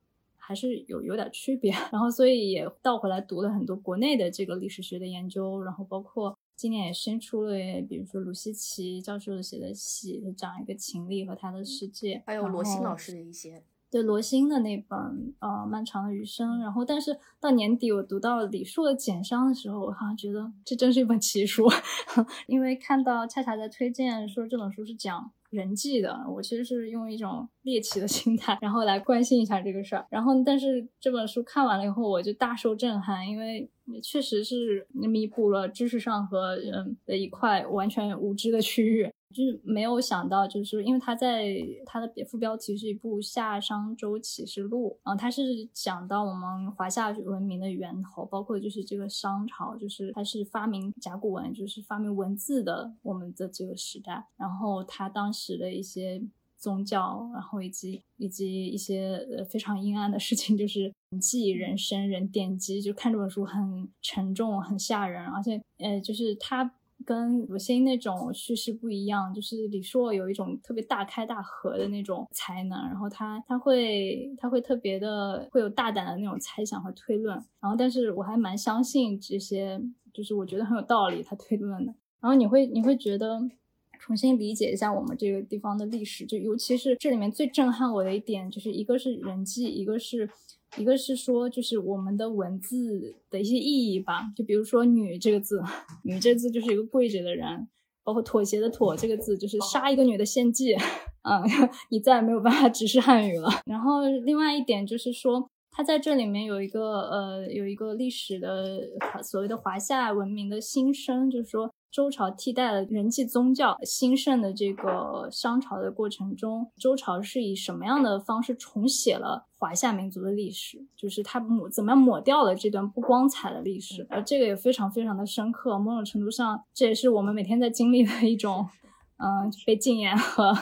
还是有有点区别，然后所以也倒回来读了很多国内的这个历史学的研究，然后包括今年也新出了，比如说鲁西奇教授写的戏，讲一个秦丽和他的世界，还有罗欣老师的一些，对罗欣的那本呃漫长的余生，然后但是到年底我读到李硕的《简伤》的时候，我好像觉得这真是一本奇书，因为看到恰恰在推荐说这本书是讲。人际的，我其实是用一种猎奇的 心态，然后来关心一下这个事儿。然后，但是这本书看完了以后，我就大受震撼，因为确实是弥补了知识上和嗯的一块完全无知的区域。就是没有想到，就是因为他在他的别副标题是一部夏商周启示录啊，他是讲到我们华夏文明的源头，包括就是这个商朝，就是他是发明甲骨文，就是发明文字的我们的这个时代，然后他当时的一些宗教，然后以及以及一些呃非常阴暗的事情，就是人祭人生人奠基，就看这本书很沉重很吓人，而且呃就是他。跟鲁迅那种叙事不一样，就是李硕有一种特别大开大合的那种才能，然后他他会他会特别的会有大胆的那种猜想和推论，然后但是我还蛮相信这些，就是我觉得很有道理他推论的，然后你会你会觉得重新理解一下我们这个地方的历史，就尤其是这里面最震撼我的一点，就是一个是人际，一个是。一个是说，就是我们的文字的一些意义吧，就比如说“女”这个字，“ 女”这个字就是一个跪着的人，包括“妥协”的“妥”这个字就是杀一个女的献祭，嗯，你再也没有办法直视汉语了。然后另外一点就是说，它在这里面有一个呃，有一个历史的所谓的华夏文明的新生，就是说。周朝替代了人际宗教兴盛的这个商朝的过程中，周朝是以什么样的方式重写了华夏民族的历史？就是他抹怎么样抹掉了这段不光彩的历史？而这个也非常非常的深刻。某种程度上，这也是我们每天在经历的一种，嗯，被禁言和，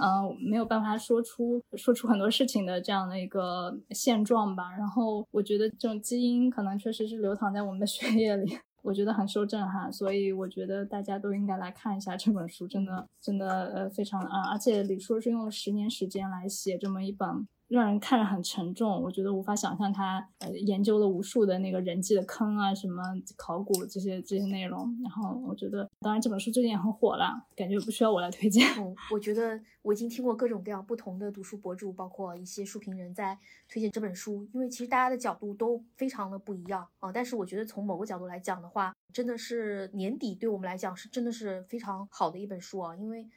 嗯，没有办法说出说出很多事情的这样的一个现状吧。然后，我觉得这种基因可能确实是流淌在我们的血液里。我觉得很受震撼，所以我觉得大家都应该来看一下这本书，真的，真的，呃，非常啊，而且李叔是用了十年时间来写这么一本。让人看着很沉重，我觉得无法想象他呃研究了无数的那个人际的坑啊，什么考古这些这些内容。然后我觉得，当然这本书最近也很火了，感觉不需要我来推荐。嗯，我觉得我已经听过各种各样不同的读书博主，包括一些书评人在推荐这本书，因为其实大家的角度都非常的不一样啊。但是我觉得从某个角度来讲的话，真的是年底对我们来讲是真的是非常好的一本书啊，因为。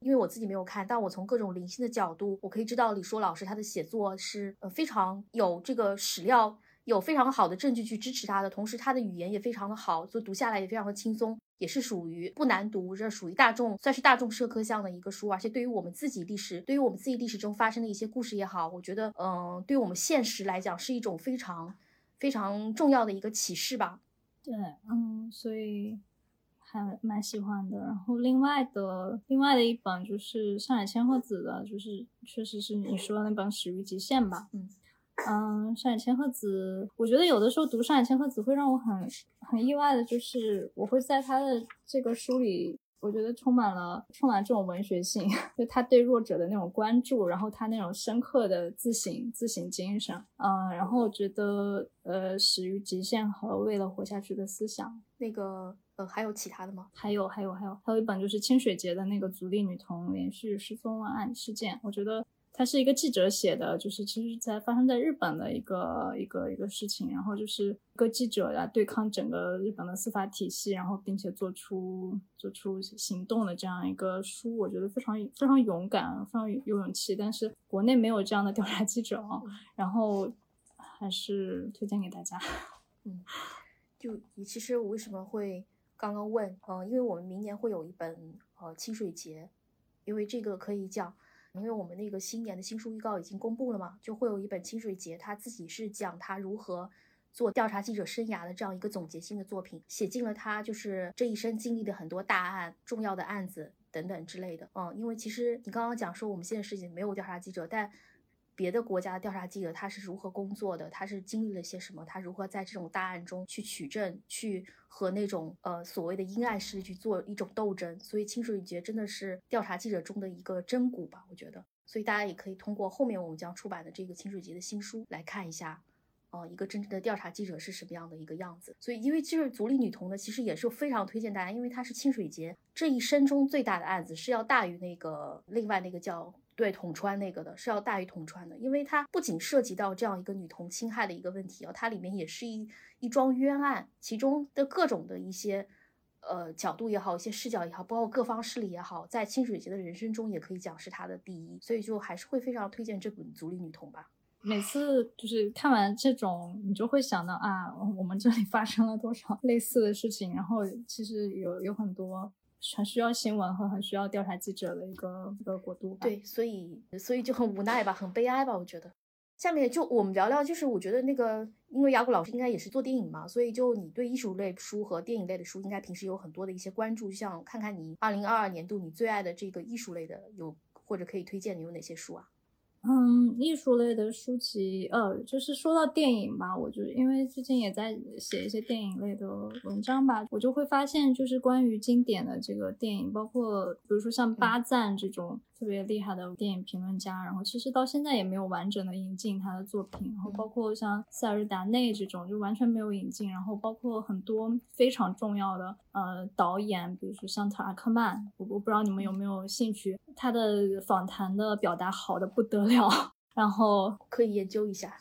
因为我自己没有看，但我从各种灵性的角度，我可以知道李硕老师他的写作是呃非常有这个史料，有非常好的证据去支持他的，同时他的语言也非常的好，所以读下来也非常的轻松，也是属于不难读，这属于大众算是大众社科向的一个书，而且对于我们自己历史，对于我们自己历史中发生的一些故事也好，我觉得嗯，对于我们现实来讲是一种非常非常重要的一个启示吧。对，嗯，所以。还蛮喜欢的，然后另外的另外的一本就是上海千鹤子的，就是确实是你说的那本《始于极限》吧，嗯嗯，上海千鹤子，我觉得有的时候读上海千鹤子会让我很很意外的，就是我会在他的这个书里。我觉得充满了充满这种文学性，就他对弱者的那种关注，然后他那种深刻的自省自省精神，嗯，然后我觉得呃，始于极限和为了活下去的思想，那个呃，还有其他的吗？还有还有还有还有一本就是清水节的那个足利女童连续失踪案事件，我觉得。他是一个记者写的，就是其实在发生在日本的一个一个一个事情，然后就是一个记者来对抗整个日本的司法体系，然后并且做出做出行动的这样一个书，我觉得非常非常勇敢，非常有勇气。但是国内没有这样的调查记者啊，然后还是推荐给大家。嗯，就其实我为什么会刚刚问，嗯，因为我们明年会有一本呃清水节，因为这个可以讲。因为我们那个新年的新书预告已经公布了嘛，就会有一本清水节，他自己是讲他如何做调查记者生涯的这样一个总结性的作品，写进了他就是这一生经历的很多大案、重要的案子等等之类的。嗯，因为其实你刚刚讲说我们现在是已经没有调查记者，但别的国家的调查记者他是如何工作的？他是经历了些什么？他如何在这种大案中去取证，去和那种呃所谓的阴暗势力去做一种斗争？所以清水节真的是调查记者中的一个真骨吧？我觉得，所以大家也可以通过后面我们将出版的这个清水节的新书来看一下，呃，一个真正的调查记者是什么样的一个样子。所以，因为就是足利女童呢，其实也是非常推荐大家，因为它是清水节这一生中最大的案子，是要大于那个另外那个叫。对捅穿那个的是要大于捅穿的，因为它不仅涉及到这样一个女童侵害的一个问题啊，它里面也是一一桩冤案，其中的各种的一些呃角度也好，一些视角也好，包括各方势力也好，在清水节的人生中也可以讲是他的第一，所以就还是会非常推荐这本《足利女童》吧。每次就是看完这种，你就会想到啊，我们这里发生了多少类似的事情，然后其实有有很多。很需要新闻和很需要调查记者的一个一个国度。对，所以所以就很无奈吧，很悲哀吧，我觉得。下面就我们聊聊，就是我觉得那个，因为雅古老师应该也是做电影嘛，所以就你对艺术类书和电影类的书，应该平时有很多的一些关注。就像看看你二零二二年度你最爱的这个艺术类的有或者可以推荐的有哪些书啊？嗯，艺术类的书籍，呃，就是说到电影吧，我就因为最近也在写一些电影类的文章吧，我就会发现，就是关于经典的这个电影，包括比如说像巴赞这种特别厉害的电影评论家，然后其实到现在也没有完整的引进他的作品，然后包括像塞尔达内这种就完全没有引进，然后包括很多非常重要的呃导演，比如说像塔尔克曼，我我不知道你们有没有兴趣，他的访谈的表达好的不得了。然后可以研究一下，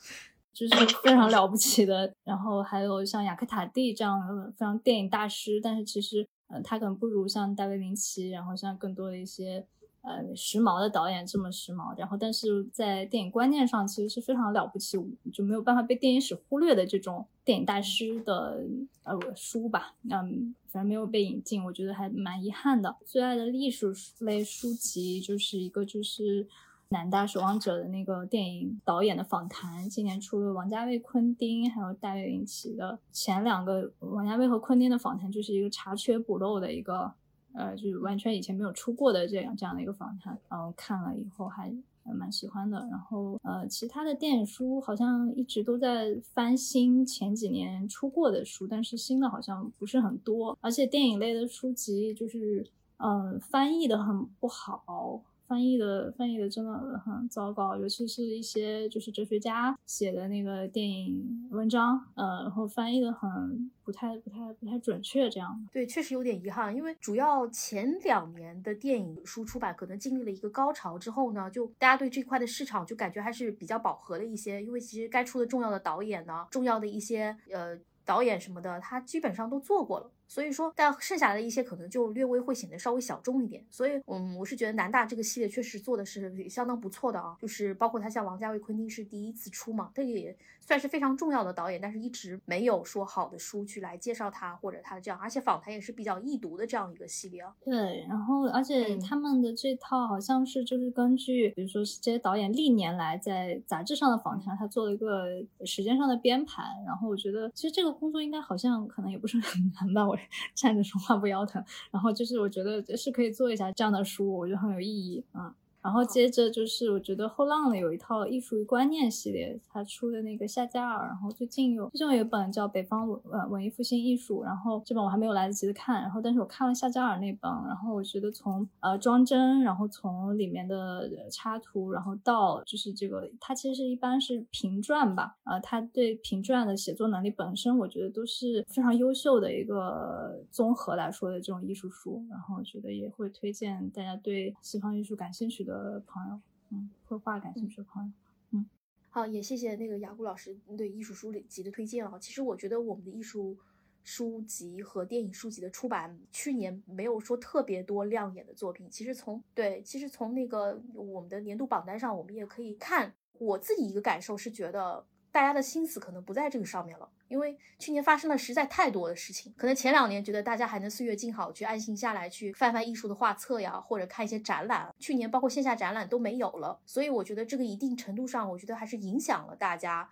就是非常了不起的。然后还有像雅克塔蒂这样的非常电影大师，但是其实，呃，他可能不如像大卫林奇，然后像更多的一些呃时髦的导演这么时髦。然后，但是在电影观念上，其实是非常了不起，就没有办法被电影史忽略的这种电影大师的呃书吧。嗯，反正没有被引进，我觉得还蛮遗憾的。最爱的艺术类书籍就是一个就是。南大守望者的那个电影导演的访谈，今年出了王家卫、昆汀还有大卫林奇的前两个，王家卫和昆汀的访谈就是一个查缺补漏的一个，呃，就是完全以前没有出过的这样这样的一个访谈，然后看了以后还蛮喜欢的。然后呃，其他的电影书好像一直都在翻新前几年出过的书，但是新的好像不是很多，而且电影类的书籍就是嗯翻译的很不好。翻译的翻译的真的很糟糕，尤其是一些就是哲学家写的那个电影文章，呃，然后翻译的很不太不太不太准确，这样对，确实有点遗憾，因为主要前两年的电影书出版可能经历了一个高潮之后呢，就大家对这块的市场就感觉还是比较饱和的一些，因为其实该出的重要的导演呢，重要的一些呃导演什么的，他基本上都做过了。所以说，但剩下的一些可能就略微会显得稍微小众一点。所以，嗯，我是觉得南大这个系列确实做的是相当不错的啊。就是包括他像王家卫、昆汀是第一次出嘛，他也算是非常重要的导演，但是一直没有说好的书去来介绍他或者他的这样，而且访谈也是比较易读的这样一个系列啊。对，然后而且他们的这套好像是就是根据，比如说这些导演历年来在杂志上的访谈，他做了一个时间上的编排。然后我觉得其实这个工作应该好像可能也不是很难吧，我。站着说话不腰疼，然后就是我觉得是可以做一下这样的书，我觉得很有意义啊。然后接着就是我觉得后浪的有一套艺术与观念系列，他出的那个夏加尔，然后最近有最近有一本叫《北方文呃文艺复兴艺术》，然后这本我还没有来得及的看，然后但是我看了夏加尔那本，然后我觉得从呃装帧，然后从里面的插图，然后到就是这个他其实是一般是评传吧，呃他对评传的写作能力本身，我觉得都是非常优秀的一个综合来说的这种艺术书，然后我觉得也会推荐大家对西方艺术感兴趣的。的朋友，嗯，绘画感兴趣的朋友，嗯，好，也谢谢那个雅古老师对艺术书籍的推荐啊。其实我觉得我们的艺术书籍和电影书籍的出版，去年没有说特别多亮眼的作品。其实从对，其实从那个我们的年度榜单上，我们也可以看，我自己一个感受是觉得。大家的心思可能不在这个上面了，因为去年发生了实在太多的事情。可能前两年觉得大家还能岁月静好，去安心下来去翻翻艺术的画册呀，或者看一些展览。去年包括线下展览都没有了，所以我觉得这个一定程度上，我觉得还是影响了大家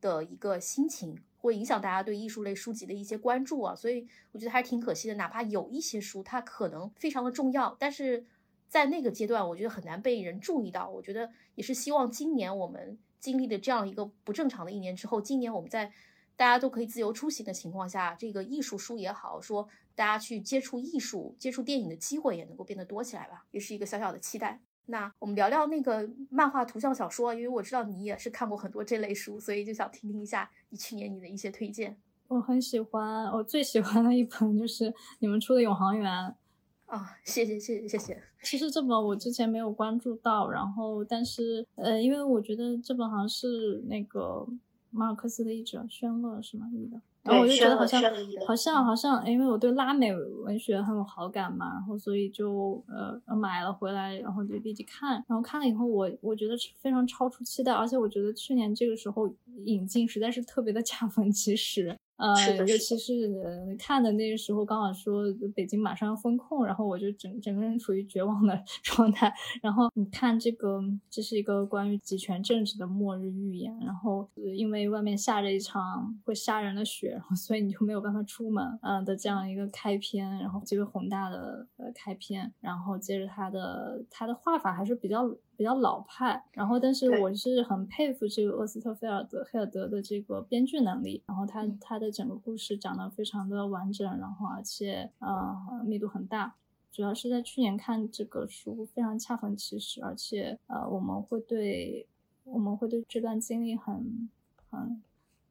的一个心情，会影响大家对艺术类书籍的一些关注啊。所以我觉得还是挺可惜的。哪怕有一些书，它可能非常的重要，但是在那个阶段，我觉得很难被人注意到。我觉得也是希望今年我们。经历了这样一个不正常的一年之后，今年我们在大家都可以自由出行的情况下，这个艺术书也好，说大家去接触艺术、接触电影的机会也能够变得多起来吧，也是一个小小的期待。那我们聊聊那个漫画图像小说，因为我知道你也是看过很多这类书，所以就想听听一下你去年你的一些推荐。我很喜欢，我最喜欢的一本就是你们出的《永恒园》。啊，谢谢谢谢谢谢。其实这本我之前没有关注到，然后但是呃，因为我觉得这本好像是那个马尔克斯的译者宣乐是吗译的，然后我就觉得好像好像好像，因为我对拉美文学很有好感嘛，然后所以就呃买了回来，然后就立即看，然后看了以后我我觉得非常超出期待，而且我觉得去年这个时候引进实在是特别的 恰逢其时。呃，尤其是看的那个时候，刚好说北京马上要封控，然后我就整整个人处于绝望的 状态。然后你看这个，这是一个关于集权政治的末日预言。然后因为外面下着一场会杀人的雪，然 后所以你就没有办法出门，嗯的这样一个开篇，然后极为宏大的呃开篇，然后接着他的他的画法还是比较。比比较老派。然后，但是我是很佩服这个厄斯特菲尔德黑尔德的这个编剧能力。然后他嗯他的整个故事讲得非常的完整，然后而且呃密度很大。主要是在去年看这个书，非常恰逢其时，而且呃我们会对我们会对这段经历很很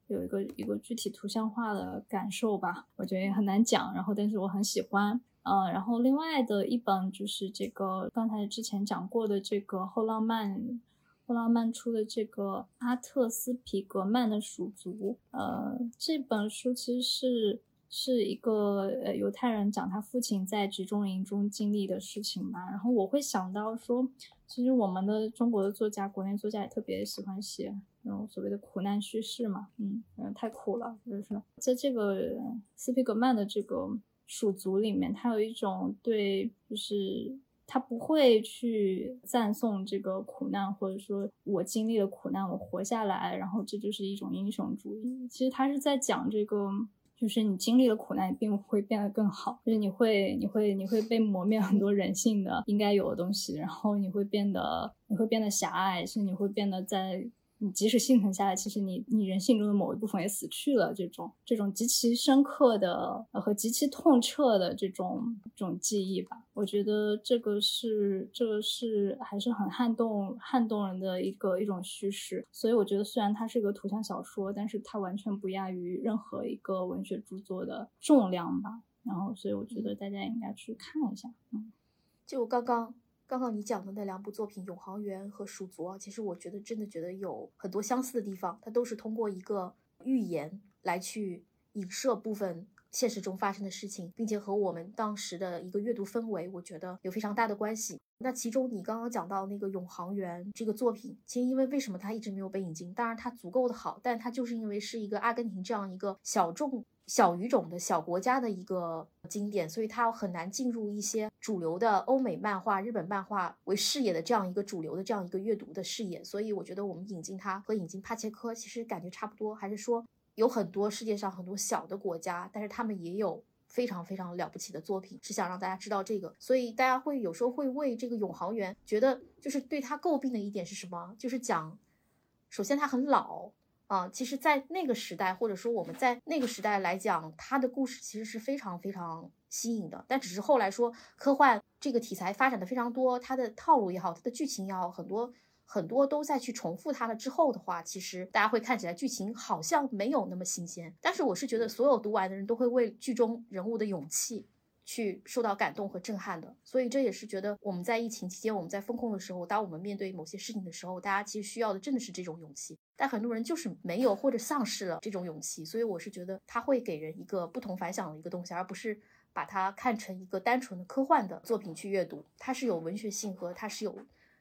有一个一个具体图像化的感受吧，我觉得也很难讲。然后，但是我很喜欢。呃，然后另外的一本就是这个刚才之前讲过的这个后浪漫后浪漫出的这个阿特斯皮格曼的《鼠族》。呃，这本书其实是是一个呃犹太人讲他父亲在集中营中经历的事情吧。然后我会想到说，其实我们的中国的作家，国内作家也特别喜欢写那种所谓的苦难叙事嘛。嗯嗯，太苦了，就是在这个斯皮格曼的这个。鼠族里面，他有一种对，就是他不会去赞颂这个苦难，或者说我经历了苦难，我活下来，然后这就是一种英雄主义。其实他是在讲这个，就是你经历了苦难，并不会变得更好，就是你会，你会，你会被磨灭很多人性的应该有的东西，然后你会变得，你会变得狭隘，是你会变得在。你即使幸存下来，其实你你人性中的某一部分也死去了。这种这种极其深刻的和极其痛彻的这种这种记忆吧，我觉得这个是这个是还是很撼动撼动人的一个一种叙事。所以我觉得虽然它是一个图像小说，但是它完全不亚于任何一个文学著作的重量吧。然后，所以我觉得大家应该去看一下。嗯，就刚刚。刚刚你讲的那两部作品《永航员》和《鼠族》，其实我觉得真的觉得有很多相似的地方，它都是通过一个寓言来去影射部分现实中发生的事情，并且和我们当时的一个阅读氛围，我觉得有非常大的关系。那其中你刚刚讲到那个《永航员》这个作品，其实因为为什么它一直没有被引进？当然它足够的好，但它就是因为是一个阿根廷这样一个小众。小语种的小国家的一个经典，所以它很难进入一些主流的欧美漫画、日本漫画为视野的这样一个主流的这样一个阅读的视野。所以我觉得我们引进它和引进帕切科其实感觉差不多，还是说有很多世界上很多小的国家，但是他们也有非常非常了不起的作品，是想让大家知道这个。所以大家会有时候会为这个永航员觉得就是对他诟病的一点是什么？就是讲，首先他很老。啊，其实，在那个时代，或者说我们在那个时代来讲，他的故事其实是非常非常新颖的。但只是后来说，科幻这个题材发展的非常多，它的套路也好，它的剧情也好，很多很多都在去重复它了。之后的话，其实大家会看起来剧情好像没有那么新鲜。但是我是觉得，所有读完的人都会为剧中人物的勇气去受到感动和震撼的。所以这也是觉得我们在疫情期间，我们在风控的时候，当我们面对某些事情的时候，大家其实需要的真的是这种勇气。但很多人就是没有或者丧失了这种勇气，所以我是觉得它会给人一个不同凡响的一个东西，而不是把它看成一个单纯的科幻的作品去阅读。它是有文学性和它是有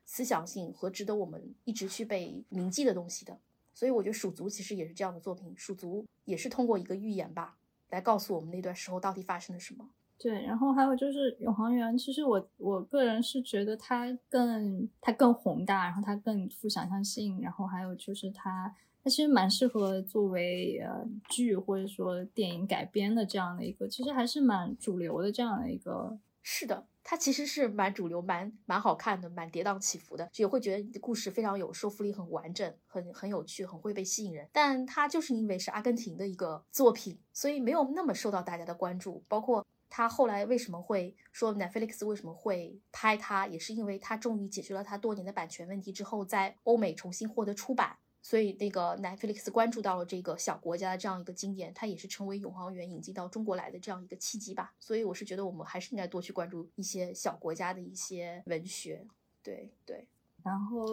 思想性和值得我们一直去被铭记的东西的。所以我觉得《蜀族》其实也是这样的作品，《蜀族》也是通过一个寓言吧，来告诉我们那段时候到底发生了什么。对，然后还有就是《永航员》，其实我我个人是觉得它更它更宏大，然后它更富想象性，然后还有就是它它其实蛮适合作为呃剧或者说电影改编的这样的一个，其实还是蛮主流的这样的一个。是的，它其实是蛮主流、蛮蛮好看的、蛮跌宕起伏的，也会觉得你的故事非常有说服力，很完整，很很有趣，很会被吸引人。但它就是因为是阿根廷的一个作品，所以没有那么受到大家的关注，包括。他后来为什么会说 Netflix 为什么会拍他，也是因为他终于解决了他多年的版权问题之后，在欧美重新获得出版，所以那个 Netflix 关注到了这个小国家的这样一个经典，它也是成为永航员引进到中国来的这样一个契机吧。所以我是觉得我们还是应该多去关注一些小国家的一些文学，对对。然后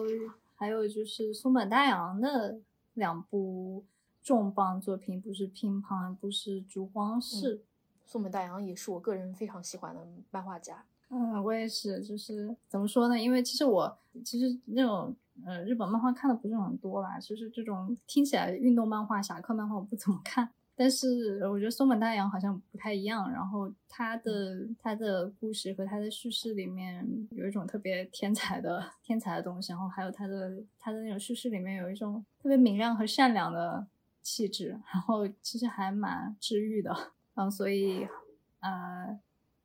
还有就是松本大洋的两部重磅作品，不是乒乓，不是烛光室。松本大洋也是我个人非常喜欢的漫画家。嗯，我也是，就是怎么说呢？因为其实我其实那种呃日本漫画看的不是很多啦，就是这种听起来运动漫画、侠客漫画我不怎么看。但是我觉得松本大洋好像不太一样，然后他的他的故事和他的叙事里面有一种特别天才的天才的东西，然后还有他的他的那种叙事里面有一种特别明亮和善良的气质，然后其实还蛮治愈的。嗯，所以呃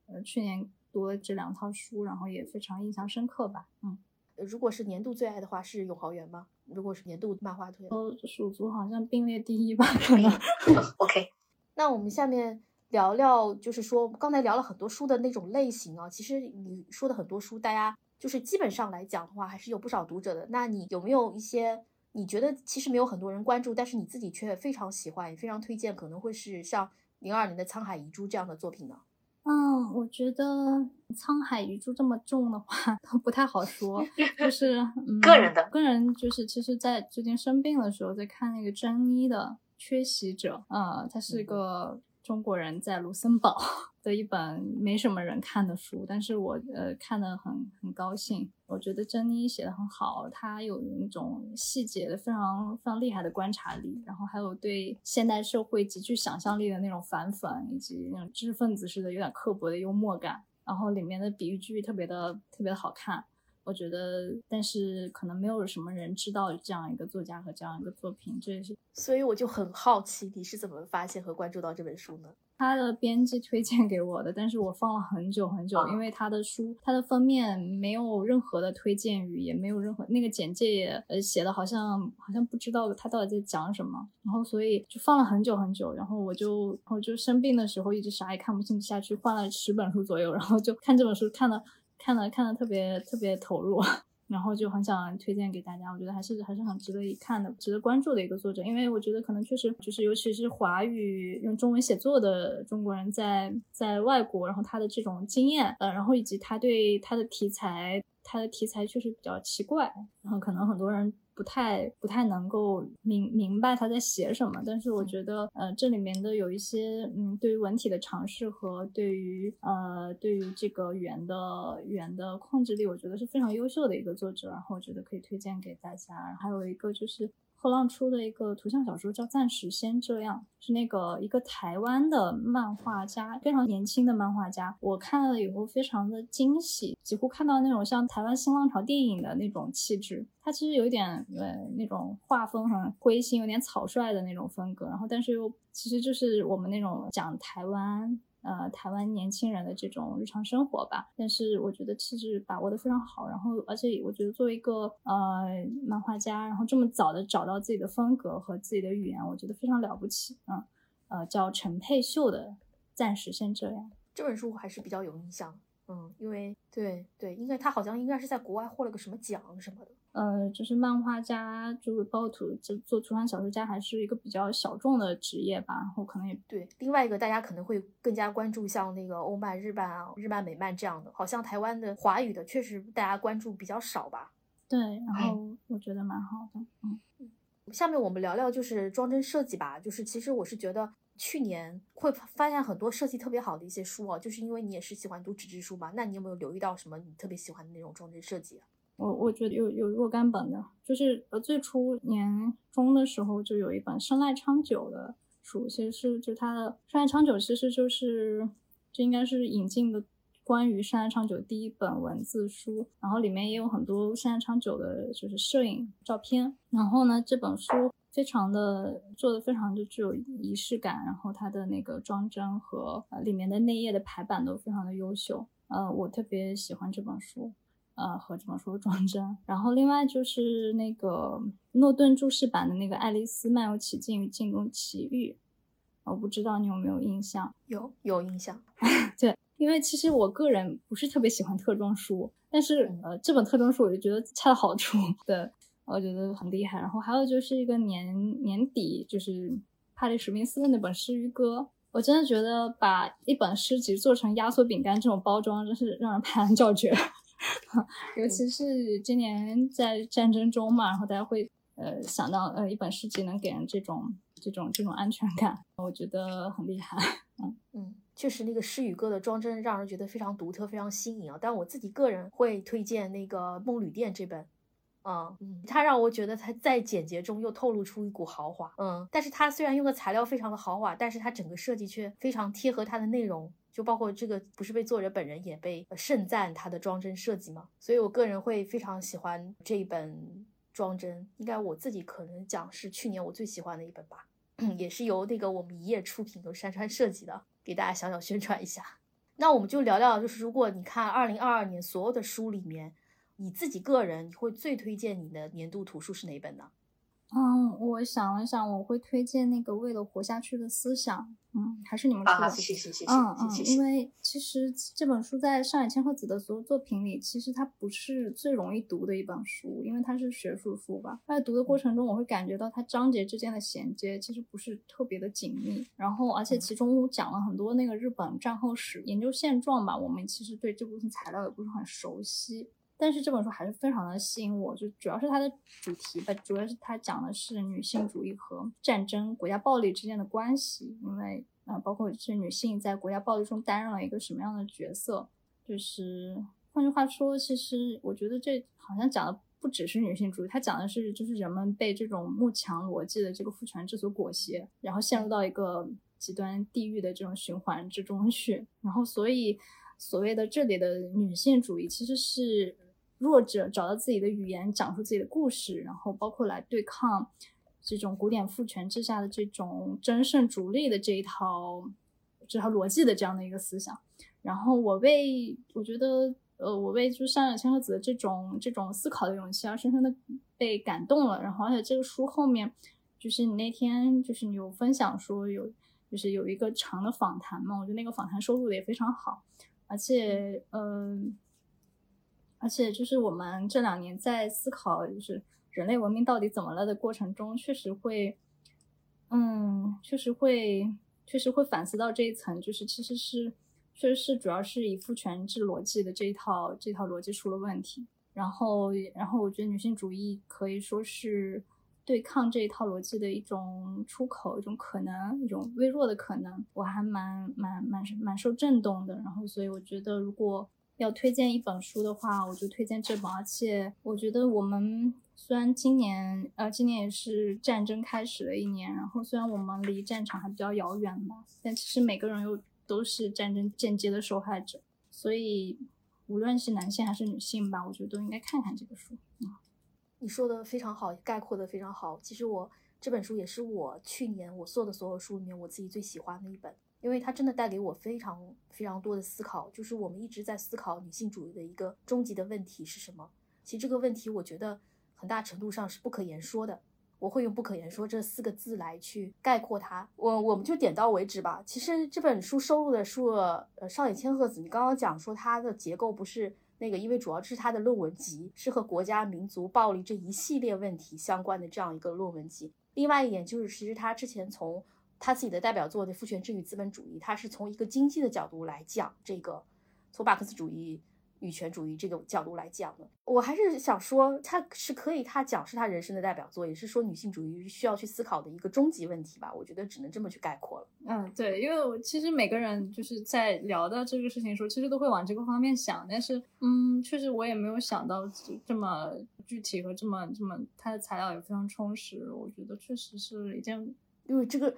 呃去年读了这两套书，然后也非常印象深刻吧。嗯。如果是年度最爱的话，是《永豪园》吗？如果是年度漫画推，哦，蜀族好像并列第一吧，可能。OK，那我们下面聊聊，就是说刚才聊了很多书的那种类型啊。其实你说的很多书，大家就是基本上来讲的话，还是有不少读者的。那你有没有一些你觉得其实没有很多人关注，但是你自己却非常喜欢、也非常推荐，可能会是像零二年的《沧海遗珠》这样的作品呢？嗯，我觉得《沧海遗珠》这么重的话 都不太好说，就是嗯个人的，个人就是其实，在最近生病的时候，在看那个珍妮的《缺席者》，呃，他是个。中国人在卢森堡 的一本没什么人看的书，但是我呃看的很很高兴。我觉得珍妮写的很好，她有那种细节的非常非常厉害的观察力，然后还有对现代社会极具想象力的那种反讽，以及那种知识分子式的有点刻薄的幽默感。然后里面的比喻句特别的特别的好看。我觉得，但是可能没有什么人知道这样一个作家和这样一个作品，这也是。所以我就很好奇，你是怎么发现和关注到这本书呢？他的编辑推荐给我的，但是我放了很久很久，因为他的书，他的封面没有任何的推荐语，也没有任何那个简介也呃写的好像好像不知道他到底在讲什么，然后所以就放了很久很久，然后我就我就生病的时候一直啥也看不进下去，换了十本书左右，然后就看这本书看了。看了看了特别特别投入，然后就很想推荐给大家。我觉得还是还是很值得一看的，值得关注的一个作者。因为我觉得可能确实就是，尤其是华语用中文写作的中国人在在外国，然后他的这种经验，呃，然后以及他对他的题材，他的题材确实比较奇怪，然后可能很多人。不太不太能够明明白他在写什么，但是我觉得，呃，这里面的有一些，嗯，对于文体的尝试和对于，呃，对于这个语言的语言的控制力，我觉得是非常优秀的一个作者，然后我觉得可以推荐给大家。还有一个就是。后浪出的一个图像小说叫《暂时先这样》，是那个一个台湾的漫画家，非常年轻的漫画家。我看了以后非常的惊喜，几乎看到那种像台湾新浪潮电影的那种气质。他其实有一点呃那种画风很灰心，有点草率的那种风格，然后但是又其实就是我们那种讲台湾。呃，台湾年轻人的这种日常生活吧，但是我觉得气质把握的非常好，然后而且我觉得作为一个呃漫画家，然后这么早的找到自己的风格和自己的语言，我觉得非常了不起嗯，呃，叫陈佩秀的，暂时先这样。这本书我还是比较有印象，嗯，因为对对，应该他好像应该是在国外获了个什么奖什么的。呃，就是漫画家，就是包图，就做图像小说家，还是一个比较小众的职业吧。然后可能也对。另外一个，大家可能会更加关注像那个欧漫、日漫啊、日漫、美漫这样的。好像台湾的华语的，确实大家关注比较少吧。对，然后我觉得蛮好的。嗯。下面我们聊聊就是装帧设计吧。就是其实我是觉得去年会发现很多设计特别好的一些书啊，就是因为你也是喜欢读纸质书嘛。那你有没有留意到什么你特别喜欢的那种装帧设计啊？我我觉得有有若干本的，就是呃最初年中的时候就有一本生赖昌久的书，其实是就他的生赖昌久其实就是这应该是引进的关于生赖昌久第一本文字书，然后里面也有很多生赖昌久的就是摄影照片，然后呢这本书非常的做的非常的具有仪式感，然后它的那个装帧和里面的内页的排版都非常的优秀，呃我特别喜欢这本书。呃，和这本书的装帧，然后另外就是那个诺顿注释版的那个《爱丽丝漫游奇境与进攻奇遇》，我不知道你有没有印象？有，有印象。对，因为其实我个人不是特别喜欢特装书，但是呃，这本特装书我就觉得恰到好处，对，我觉得很厉害。然后还有就是一个年年底，就是帕里史密斯的那本诗与歌，我真的觉得把一本诗集做成压缩饼干这种包装，真是让人拍案叫绝。尤其是今年在战争中嘛，然后大家会呃想到呃一本诗集能给人这种这种这种安全感，我觉得很厉害。嗯 嗯，确实那个诗与歌的装帧让人觉得非常独特，非常新颖啊。但我自己个人会推荐那个《梦旅店》这本，嗯嗯，它让我觉得它在简洁中又透露出一股豪华，嗯，但是它虽然用的材料非常的豪华，但是它整个设计却非常贴合它的内容。就包括这个，不是被作者本人也被盛赞他的装帧设计吗？所以我个人会非常喜欢这一本装帧，应该我自己可能讲是去年我最喜欢的一本吧，也是由那个我们一页出品的山川设计的，给大家小小宣传一下。那我们就聊聊，就是如果你看二零二二年所有的书里面，你自己个人你会最推荐你的年度图书是哪本呢？嗯，我想了想，我会推荐那个《为了活下去的思想》。嗯，还是你们出的。谢谢谢谢。嗯嗯，因为其实这本书在上野千鹤子的所有作品里，其实它不是最容易读的一本书，因为它是学术书吧。在读的过程中，我会感觉到它章节之间的衔接其实不是特别的紧密。然后，而且其中讲了很多那个日本战后史研究现状吧，我们其实对这部分材料也不是很熟悉。但是这本书还是非常的吸引我，就主要是它的主题吧，主要是它讲的是女性主义和战争、国家暴力之间的关系，因为啊，包括是女性在国家暴力中担任了一个什么样的角色，就是换句话说，其实我觉得这好像讲的不只是女性主义，它讲的是就是人们被这种慕强逻辑的这个父权制所裹挟，然后陷入到一个极端地狱的这种循环之中去，然后所以所谓的这里的女性主义其实是。弱者找到自己的语言，讲述自己的故事，然后包括来对抗这种古典父权之下的这种争胜逐利的这一套这套逻辑的这样的一个思想。然后我为我觉得，呃，我为就上野千鹤子的这种这种思考的勇气而深深的被感动了。然后而且这个书后面就是你那天就是你有分享说有就是有一个长的访谈嘛，我觉得那个访谈收录的也非常好，而且嗯。而且就是我们这两年在思考，就是人类文明到底怎么了的过程中，确实会，嗯，确实会，确实会反思到这一层，就是其实是，确实是主要是以父权制逻辑的这一套这套逻辑出了问题。然后，然后我觉得女性主义可以说是对抗这一套逻辑的一种出口，一种可能，一种微弱的可能。我还蛮蛮蛮蛮受震动的。然后，所以我觉得如果。要推荐一本书的话，我就推荐这本。而且我觉得我们虽然今年，呃，今年也是战争开始的一年，然后虽然我们离战场还比较遥远吧，但其实每个人又都是战争间接的受害者。所以无论是男性还是女性吧，我觉得都应该看看这个书。嗯，你说的非常好，概括的非常好。其实我这本书也是我去年我做的所有书里面我自己最喜欢的一本。因为它真的带给我非常非常多的思考，就是我们一直在思考女性主义的一个终极的问题是什么。其实这个问题，我觉得很大程度上是不可言说的。我会用“不可言说”这四个字来去概括它。我我们就点到为止吧。其实这本书收录的书，呃，上野千鹤子，你刚刚讲说它的结构不是那个，因为主要是它的论文集是和国家、民族、暴力这一系列问题相关的这样一个论文集。另外一点就是，其实他之前从他自己的代表作的《父权制与资本主义》，他是从一个经济的角度来讲这个，从马克思主义、女权主义这个角度来讲的。我还是想说，他是可以，他讲是他人生的代表作，也是说女性主义需要去思考的一个终极问题吧。我觉得只能这么去概括了。嗯，对，因为我其实每个人就是在聊到这个事情的时候，其实都会往这个方面想，但是，嗯，确实我也没有想到这么具体和这么这么，他的材料也非常充实。我觉得确实是一件，因为这个。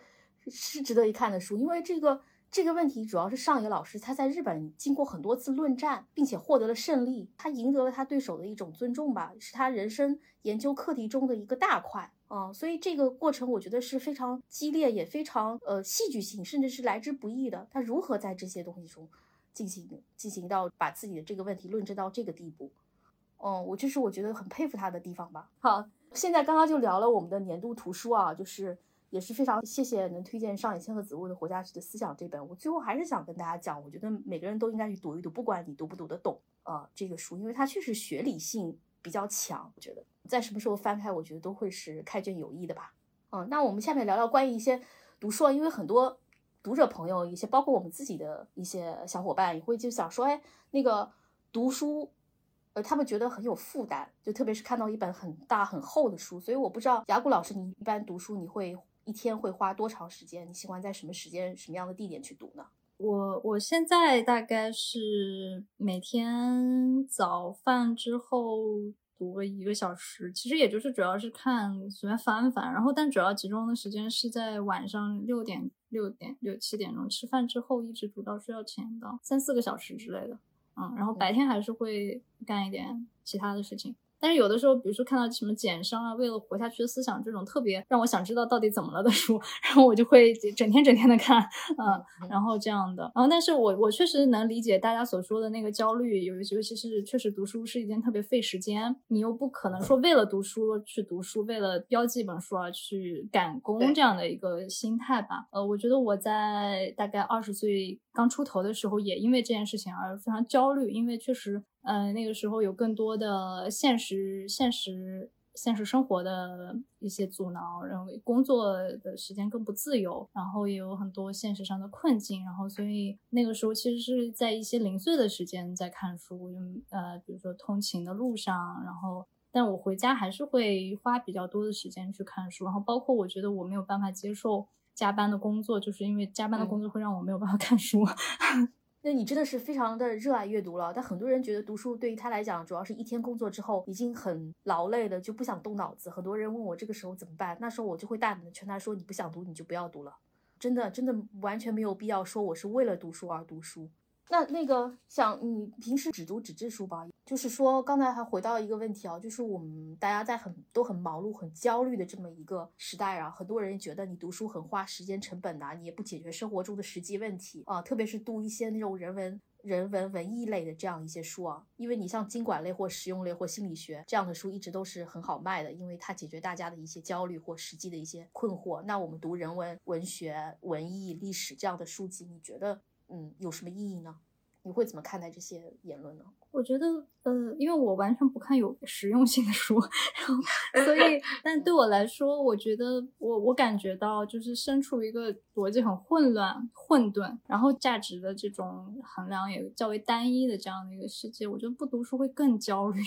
是值得一看的书，因为这个这个问题主要是上野老师他在日本经过很多次论战，并且获得了胜利，他赢得了他对手的一种尊重吧，是他人生研究课题中的一个大块啊，所以这个过程我觉得是非常激烈，也非常呃戏剧性，甚至是来之不易的。他如何在这些东西中进行进行到把自己的这个问题论证到这个地步？嗯，我这是我觉得很佩服他的地方吧。好，现在刚刚就聊了我们的年度图书啊，就是。也是非常谢谢能推荐上野千鹤子为了活下去的思想这本。我最后还是想跟大家讲，我觉得每个人都应该去读一读，不管你读不读得懂啊这个书，因为它确实学理性比较强。我觉得在什么时候翻开，我觉得都会是开卷有益的吧。嗯，那我们下面聊聊关于一些读书，因为很多读者朋友，一些包括我们自己的一些小伙伴也会就想说，哎，那个读书，呃，他们觉得很有负担，就特别是看到一本很大很厚的书。所以我不知道雅古老师，你一般读书你会？一天会花多长时间？你喜欢在什么时间、什么样的地点去读呢？我我现在大概是每天早饭之后读个一个小时，其实也就是主要是看随便翻翻，然后但主要集中的时间是在晚上六点、六点、六七点钟吃饭之后，一直读到睡觉前的三四个小时之类的。嗯，然后白天还是会干一点其他的事情。但是有的时候，比如说看到什么减伤啊，为了活下去的思想这种特别让我想知道到底怎么了的书，然后我就会整天整天的看，嗯，然后这样的。然后，但是我我确实能理解大家所说的那个焦虑，尤尤其是确实读书是一件特别费时间，你又不可能说为了读书去读书，为了标记一本书而去赶工这样的一个心态吧。呃，我觉得我在大概二十岁刚出头的时候，也因为这件事情而非常焦虑，因为确实。嗯，那个时候有更多的现实、现实、现实生活的一些阻挠，然后工作的时间更不自由，然后也有很多现实上的困境，然后所以那个时候其实是在一些零碎的时间在看书，呃，比如说通勤的路上，然后但我回家还是会花比较多的时间去看书，然后包括我觉得我没有办法接受加班的工作，就是因为加班的工作会让我没有办法看书。那你真的是非常的热爱阅读了，但很多人觉得读书对于他来讲，主要是一天工作之后已经很劳累了，就不想动脑子。很多人问我这个时候怎么办，那时候我就会大胆的劝他说：“你不想读，你就不要读了。”真的，真的完全没有必要说我是为了读书而读书。那那个像你平时只读纸质书吧？就是说刚才还回到一个问题啊，就是我们大家在很都很忙碌、很焦虑的这么一个时代啊，很多人觉得你读书很花时间成本呐，你也不解决生活中的实际问题啊，特别是读一些那种人文、人文文艺类的这样一些书啊，因为你像经管类或实用类或心理学这样的书一直都是很好卖的，因为它解决大家的一些焦虑或实际的一些困惑。那我们读人文、文学、文艺、历史这样的书籍，你觉得？嗯，有什么意义呢？你会怎么看待这些言论呢？我觉得，呃，因为我完全不看有实用性的书，然后所以，但对我来说，我觉得我我感觉到就是身处一个逻辑很混乱、混沌，然后价值的这种衡量也较为单一的这样的一个世界，我觉得不读书会更焦虑。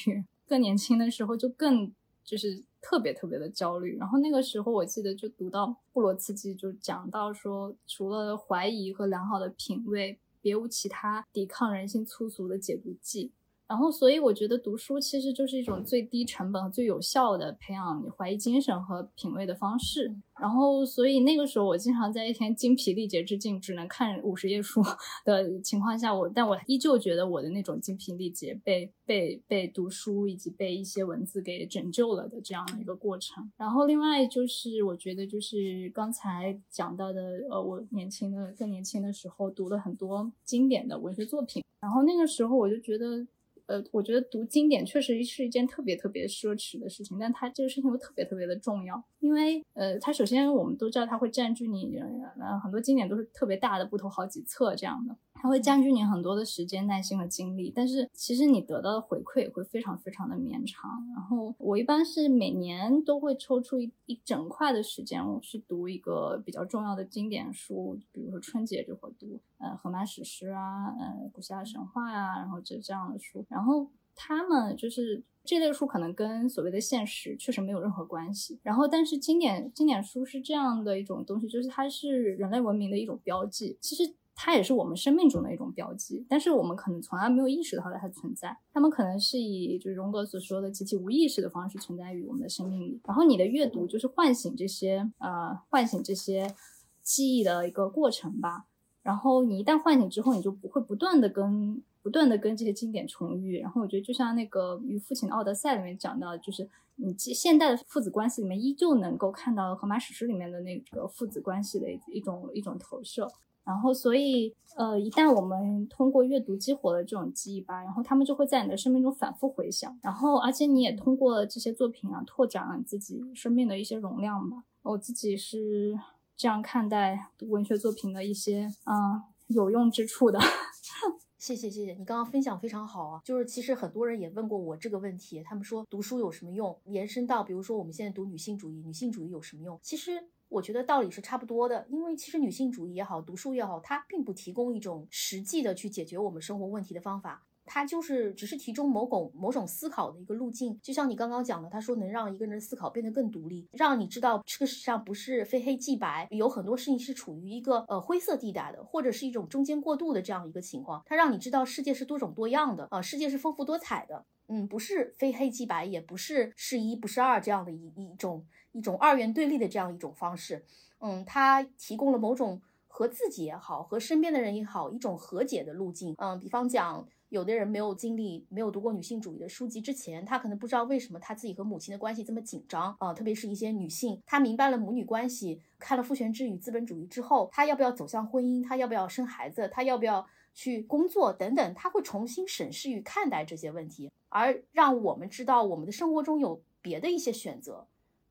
更年轻的时候就更就是特别特别的焦虑，然后那个时候我记得就读到布罗茨基就讲到说，除了怀疑和良好的品味。别无其他抵抗人性粗俗的解毒剂。然后，所以我觉得读书其实就是一种最低成本、最有效的培养你怀疑精神和品味的方式。然后，所以那个时候我经常在一天精疲力竭之境，只能看五十页书 的情况下，我但我依旧觉得我的那种精疲力竭被被被读书以及被一些文字给拯救了的这样的一个过程。然后，另外就是我觉得就是刚才讲到的，呃，我年轻的更年轻的时候读了很多经典的文学作品，然后那个时候我就觉得。呃，我觉得读经典确实是一件特别特别奢侈的事情，但它这个事情又特别特别的重要，因为呃，它首先我们都知道它会占据你，呃，很多经典都是特别大的，不头好几册这样的。它会占据你很多的时间、耐心和精力，但是其实你得到的回馈也会非常非常的绵长。然后我一般是每年都会抽出一一整块的时间，我去读一个比较重要的经典书，比如说春节就会读，呃，荷马史诗啊，呃，古希腊神话呀，然后这这样的书。然后他们就是这类书可能跟所谓的现实确实没有任何关系。然后但是经典经典书是这样的一种东西，就是它是人类文明的一种标记。其实。它也是我们生命中的一种标记，但是我们可能从来没有意识到它的存在。它们可能是以就是荣格所说的极其无意识的方式存在于我们的生命里。然后你的阅读就是唤醒这些呃唤醒这些记忆的一个过程吧。然后你一旦唤醒之后，你就不会不断的跟不断的跟这些经典重遇。然后我觉得就像那个《与父亲的奥德赛》里面讲到，就是你现代的父子关系里面依旧能够看到荷马史诗里面的那个父子关系的一种一种投射。然后，所以，呃，一旦我们通过阅读激活了这种记忆吧，然后他们就会在你的生命中反复回响。然后，而且你也通过这些作品啊，拓展了自己生命的一些容量吧。我自己是这样看待文学作品的一些啊有用之处的。谢谢谢谢，你刚刚分享非常好啊。就是其实很多人也问过我这个问题，他们说读书有什么用？延伸到比如说我们现在读女性主义，女性主义有什么用？其实。我觉得道理是差不多的，因为其实女性主义也好，读书也好，它并不提供一种实际的去解决我们生活问题的方法，它就是只是提供某种某种思考的一个路径。就像你刚刚讲的，他说能让一个人思考变得更独立，让你知道这个世上不是非黑即白，有很多事情是处于一个呃灰色地带的，或者是一种中间过渡的这样一个情况。它让你知道世界是多种多样的呃，世界是丰富多彩的，嗯，不是非黑即白，也不是是一不是二这样的一一种。一种二元对立的这样一种方式，嗯，它提供了某种和自己也好，和身边的人也好，一种和解的路径。嗯，比方讲，有的人没有经历、没有读过女性主义的书籍之前，他可能不知道为什么他自己和母亲的关系这么紧张啊。特别是一些女性，她明白了母女关系，看了《父权制与资本主义》之后，她要不要走向婚姻？她要不要生孩子？她要不要去工作？等等，她会重新审视与看待这些问题，而让我们知道我们的生活中有别的一些选择。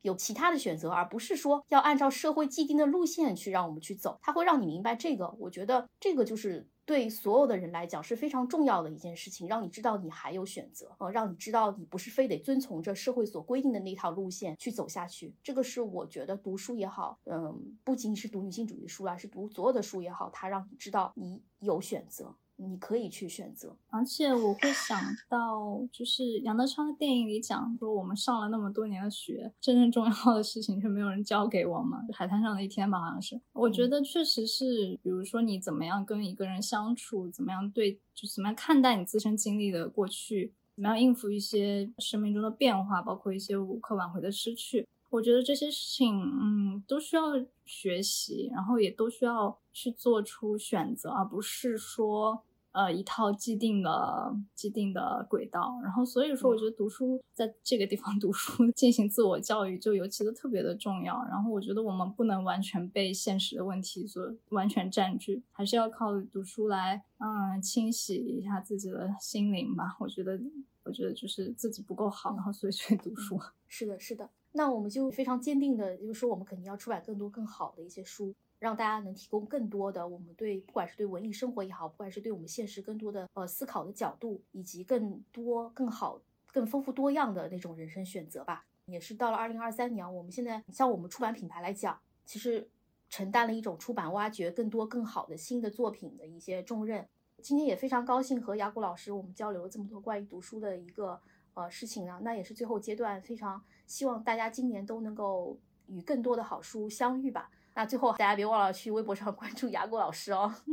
有其他的选择，而不是说要按照社会既定的路线去让我们去走。它会让你明白这个，我觉得这个就是对所有的人来讲是非常重要的一件事情，让你知道你还有选择，呃，让你知道你不是非得遵从着社会所规定的那套路线去走下去。这个是我觉得读书也好，嗯，不仅仅是读女性主义书啊，是读所有的书也好，它让你知道你有选择。你可以去选择，而且我会想到，就是杨德昌的电影里讲说，我们上了那么多年的学，真正重要的事情却没有人教给我们。海滩上的一天吧，好像是。我觉得确实是，比如说你怎么样跟一个人相处，怎么样对，就怎么样看待你自身经历的过去，怎么样应付一些生命中的变化，包括一些无可挽回的失去。我觉得这些事情，嗯，都需要学习，然后也都需要去做出选择，而不是说，呃，一套既定的、既定的轨道。然后，所以说，我觉得读书在这个地方 读书，进行自我教育，就尤其的特别的重要。然后，我觉得我们不能完全被现实的问题所完全占据，还是要靠读书来，嗯，清洗一下自己的心灵吧。我觉得，我觉得就是自己不够好，然后所以去读书。是的，是的。那我们就非常坚定的，就是说，我们肯定要出版更多更好的一些书，让大家能提供更多的我们对不管是对文艺生活也好，不管是对我们现实更多的呃思考的角度，以及更多更好、更丰富多样的那种人生选择吧。也是到了二零二三年，我们现在像我们出版品牌来讲，其实承担了一种出版挖掘更多更好的新的作品的一些重任。今天也非常高兴和雅古老师我们交流了这么多关于读书的一个呃事情呢，那也是最后阶段非常。希望大家今年都能够与更多的好书相遇吧。那最后大家别忘了去微博上关注雅果老师哦。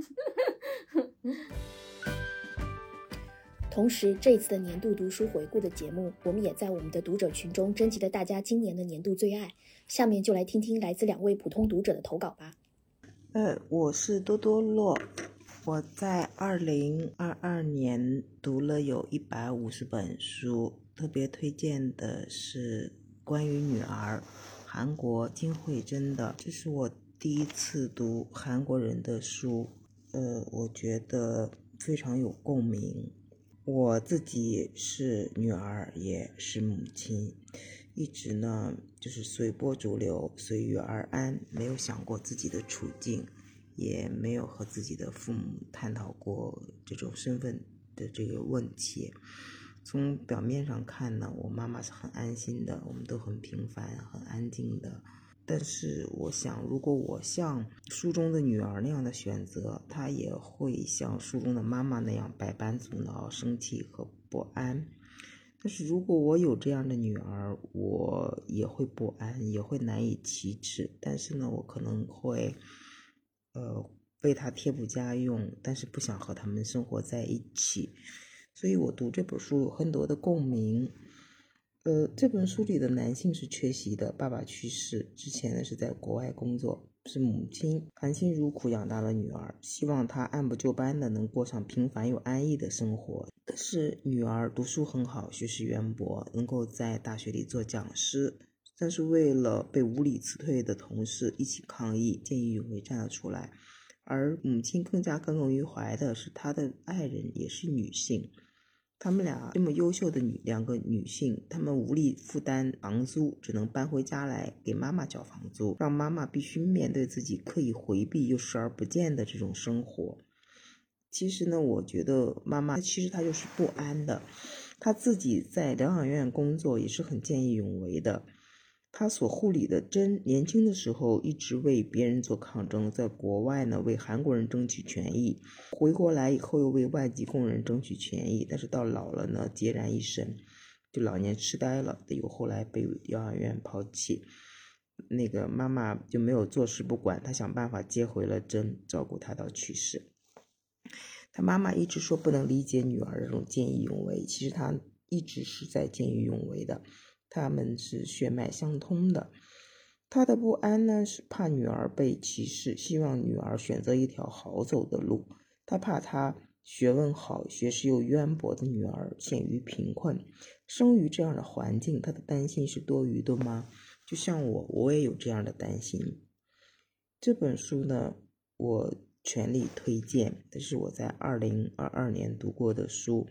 同时，这一次的年度读书回顾的节目，我们也在我们的读者群中征集了大家今年的年度最爱。下面就来听听来自两位普通读者的投稿吧。呃，我是多多洛，我在二零二二年读了有一百五十本书，特别推荐的是。关于女儿，韩国金惠珍的，这是我第一次读韩国人的书，呃，我觉得非常有共鸣。我自己是女儿，也是母亲，一直呢就是随波逐流，随遇而安，没有想过自己的处境，也没有和自己的父母探讨过这种身份的这个问题。从表面上看呢，我妈妈是很安心的，我们都很平凡、很安静的。但是我想，如果我像书中的女儿那样的选择，她也会像书中的妈妈那样百般阻挠、生气和不安。但是如果我有这样的女儿，我也会不安，也会难以启齿。但是呢，我可能会，呃，为她贴补家用，但是不想和他们生活在一起。所以我读这本书有很多的共鸣。呃，这本书里的男性是缺席的，爸爸去世之前呢是在国外工作，是母亲含辛茹苦养大了女儿，希望她按部就班的能过上平凡又安逸的生活。但是女儿读书很好，学识渊博，能够在大学里做讲师，但是为了被无理辞退的同事一起抗议，见义勇为站了出来。而母亲更加耿耿于怀的是，她的爱人也是女性。他们俩这么优秀的女两个女性，她们无力负担房租，只能搬回家来给妈妈交房租，让妈妈必须面对自己刻意回避又视而不见的这种生活。其实呢，我觉得妈妈其实她就是不安的，她自己在疗养院工作也是很见义勇为的。他所护理的真年轻的时候一直为别人做抗争，在国外呢为韩国人争取权益，回国来以后又为外籍工人争取权益，但是到老了呢孑然一身，就老年痴呆了，又后来被疗养院抛弃，那个妈妈就没有坐视不管，她想办法接回了真，照顾她到去世。他妈妈一直说不能理解女儿这种见义勇为，其实她一直是在见义勇为的。他们是血脉相通的，他的不安呢是怕女儿被歧视，希望女儿选择一条好走的路。他怕她学问好、学识又渊博的女儿陷于贫困，生于这样的环境，他的担心是多余的吗？就像我，我也有这样的担心。这本书呢，我全力推荐，这是我在二零二二年读过的书。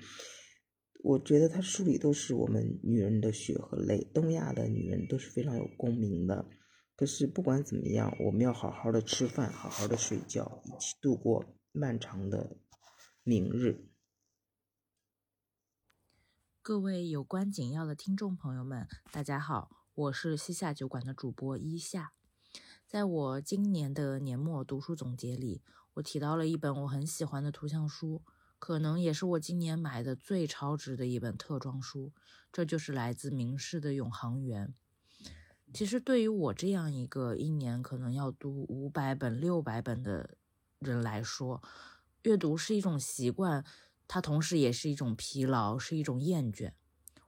我觉得他书里都是我们女人的血和泪，东亚的女人都是非常有共鸣的。可是不管怎么样，我们要好好的吃饭，好好的睡觉，一起度过漫长的。明日，各位有关紧要的听众朋友们，大家好，我是西夏酒馆的主播一夏。在我今年的年末读书总结里，我提到了一本我很喜欢的图像书，可能也是我今年买的最超值的一本特装书，这就是来自名仕的《永航员》。其实对于我这样一个一年可能要读五百本、六百本的人来说，阅读是一种习惯，它同时也是一种疲劳，是一种厌倦。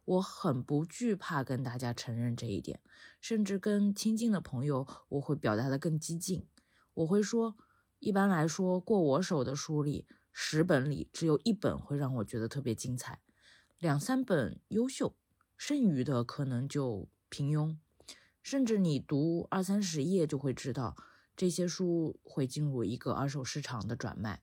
我很不惧怕跟大家承认这一点，甚至跟亲近的朋友，我会表达的更激进。我会说，一般来说，过我手的书里，十本里只有一本会让我觉得特别精彩，两三本优秀，剩余的可能就平庸。甚至你读二三十页就会知道，这些书会进入一个二手市场的转卖。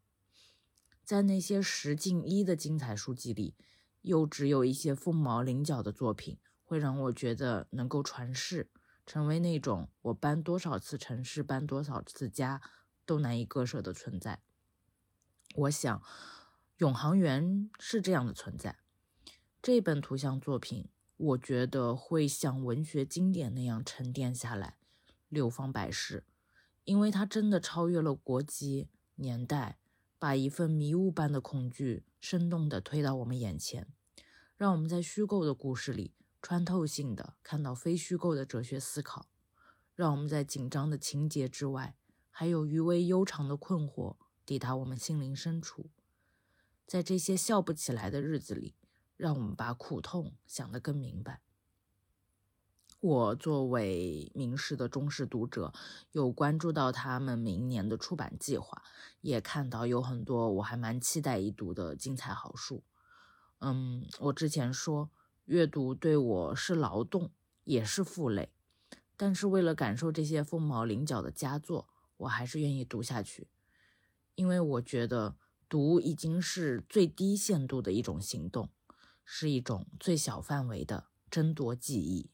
在那些十进一的精彩书籍里，又只有一些凤毛麟角的作品，会让我觉得能够传世，成为那种我搬多少次城市、搬多少次家都难以割舍的存在。我想，《永航员》是这样的存在。这本图像作品，我觉得会像文学经典那样沉淀下来，流芳百世，因为它真的超越了国籍、年代。把一份迷雾般的恐惧生动地推到我们眼前，让我们在虚构的故事里穿透性的看到非虚构的哲学思考，让我们在紧张的情节之外，还有余味悠长的困惑抵达我们心灵深处。在这些笑不起来的日子里，让我们把苦痛想得更明白。我作为名仕的忠实读者，有关注到他们明年的出版计划，也看到有很多我还蛮期待一读的精彩好书。嗯，我之前说阅读对我是劳动，也是负累，但是为了感受这些凤毛麟角的佳作，我还是愿意读下去，因为我觉得读已经是最低限度的一种行动，是一种最小范围的争夺记忆。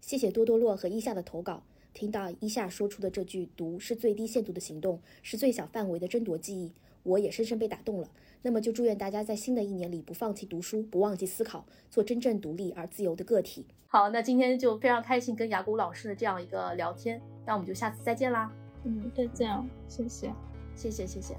谢谢多多洛和伊夏的投稿。听到伊夏说出的这句“读是最低限度的行动，是最小范围的争夺记忆”，我也深深被打动了。那么就祝愿大家在新的一年里不放弃读书，不忘记思考，做真正独立而自由的个体。好，那今天就非常开心跟雅古老师的这样一个聊天，那我们就下次再见啦。嗯，再见，谢谢，谢谢，谢谢。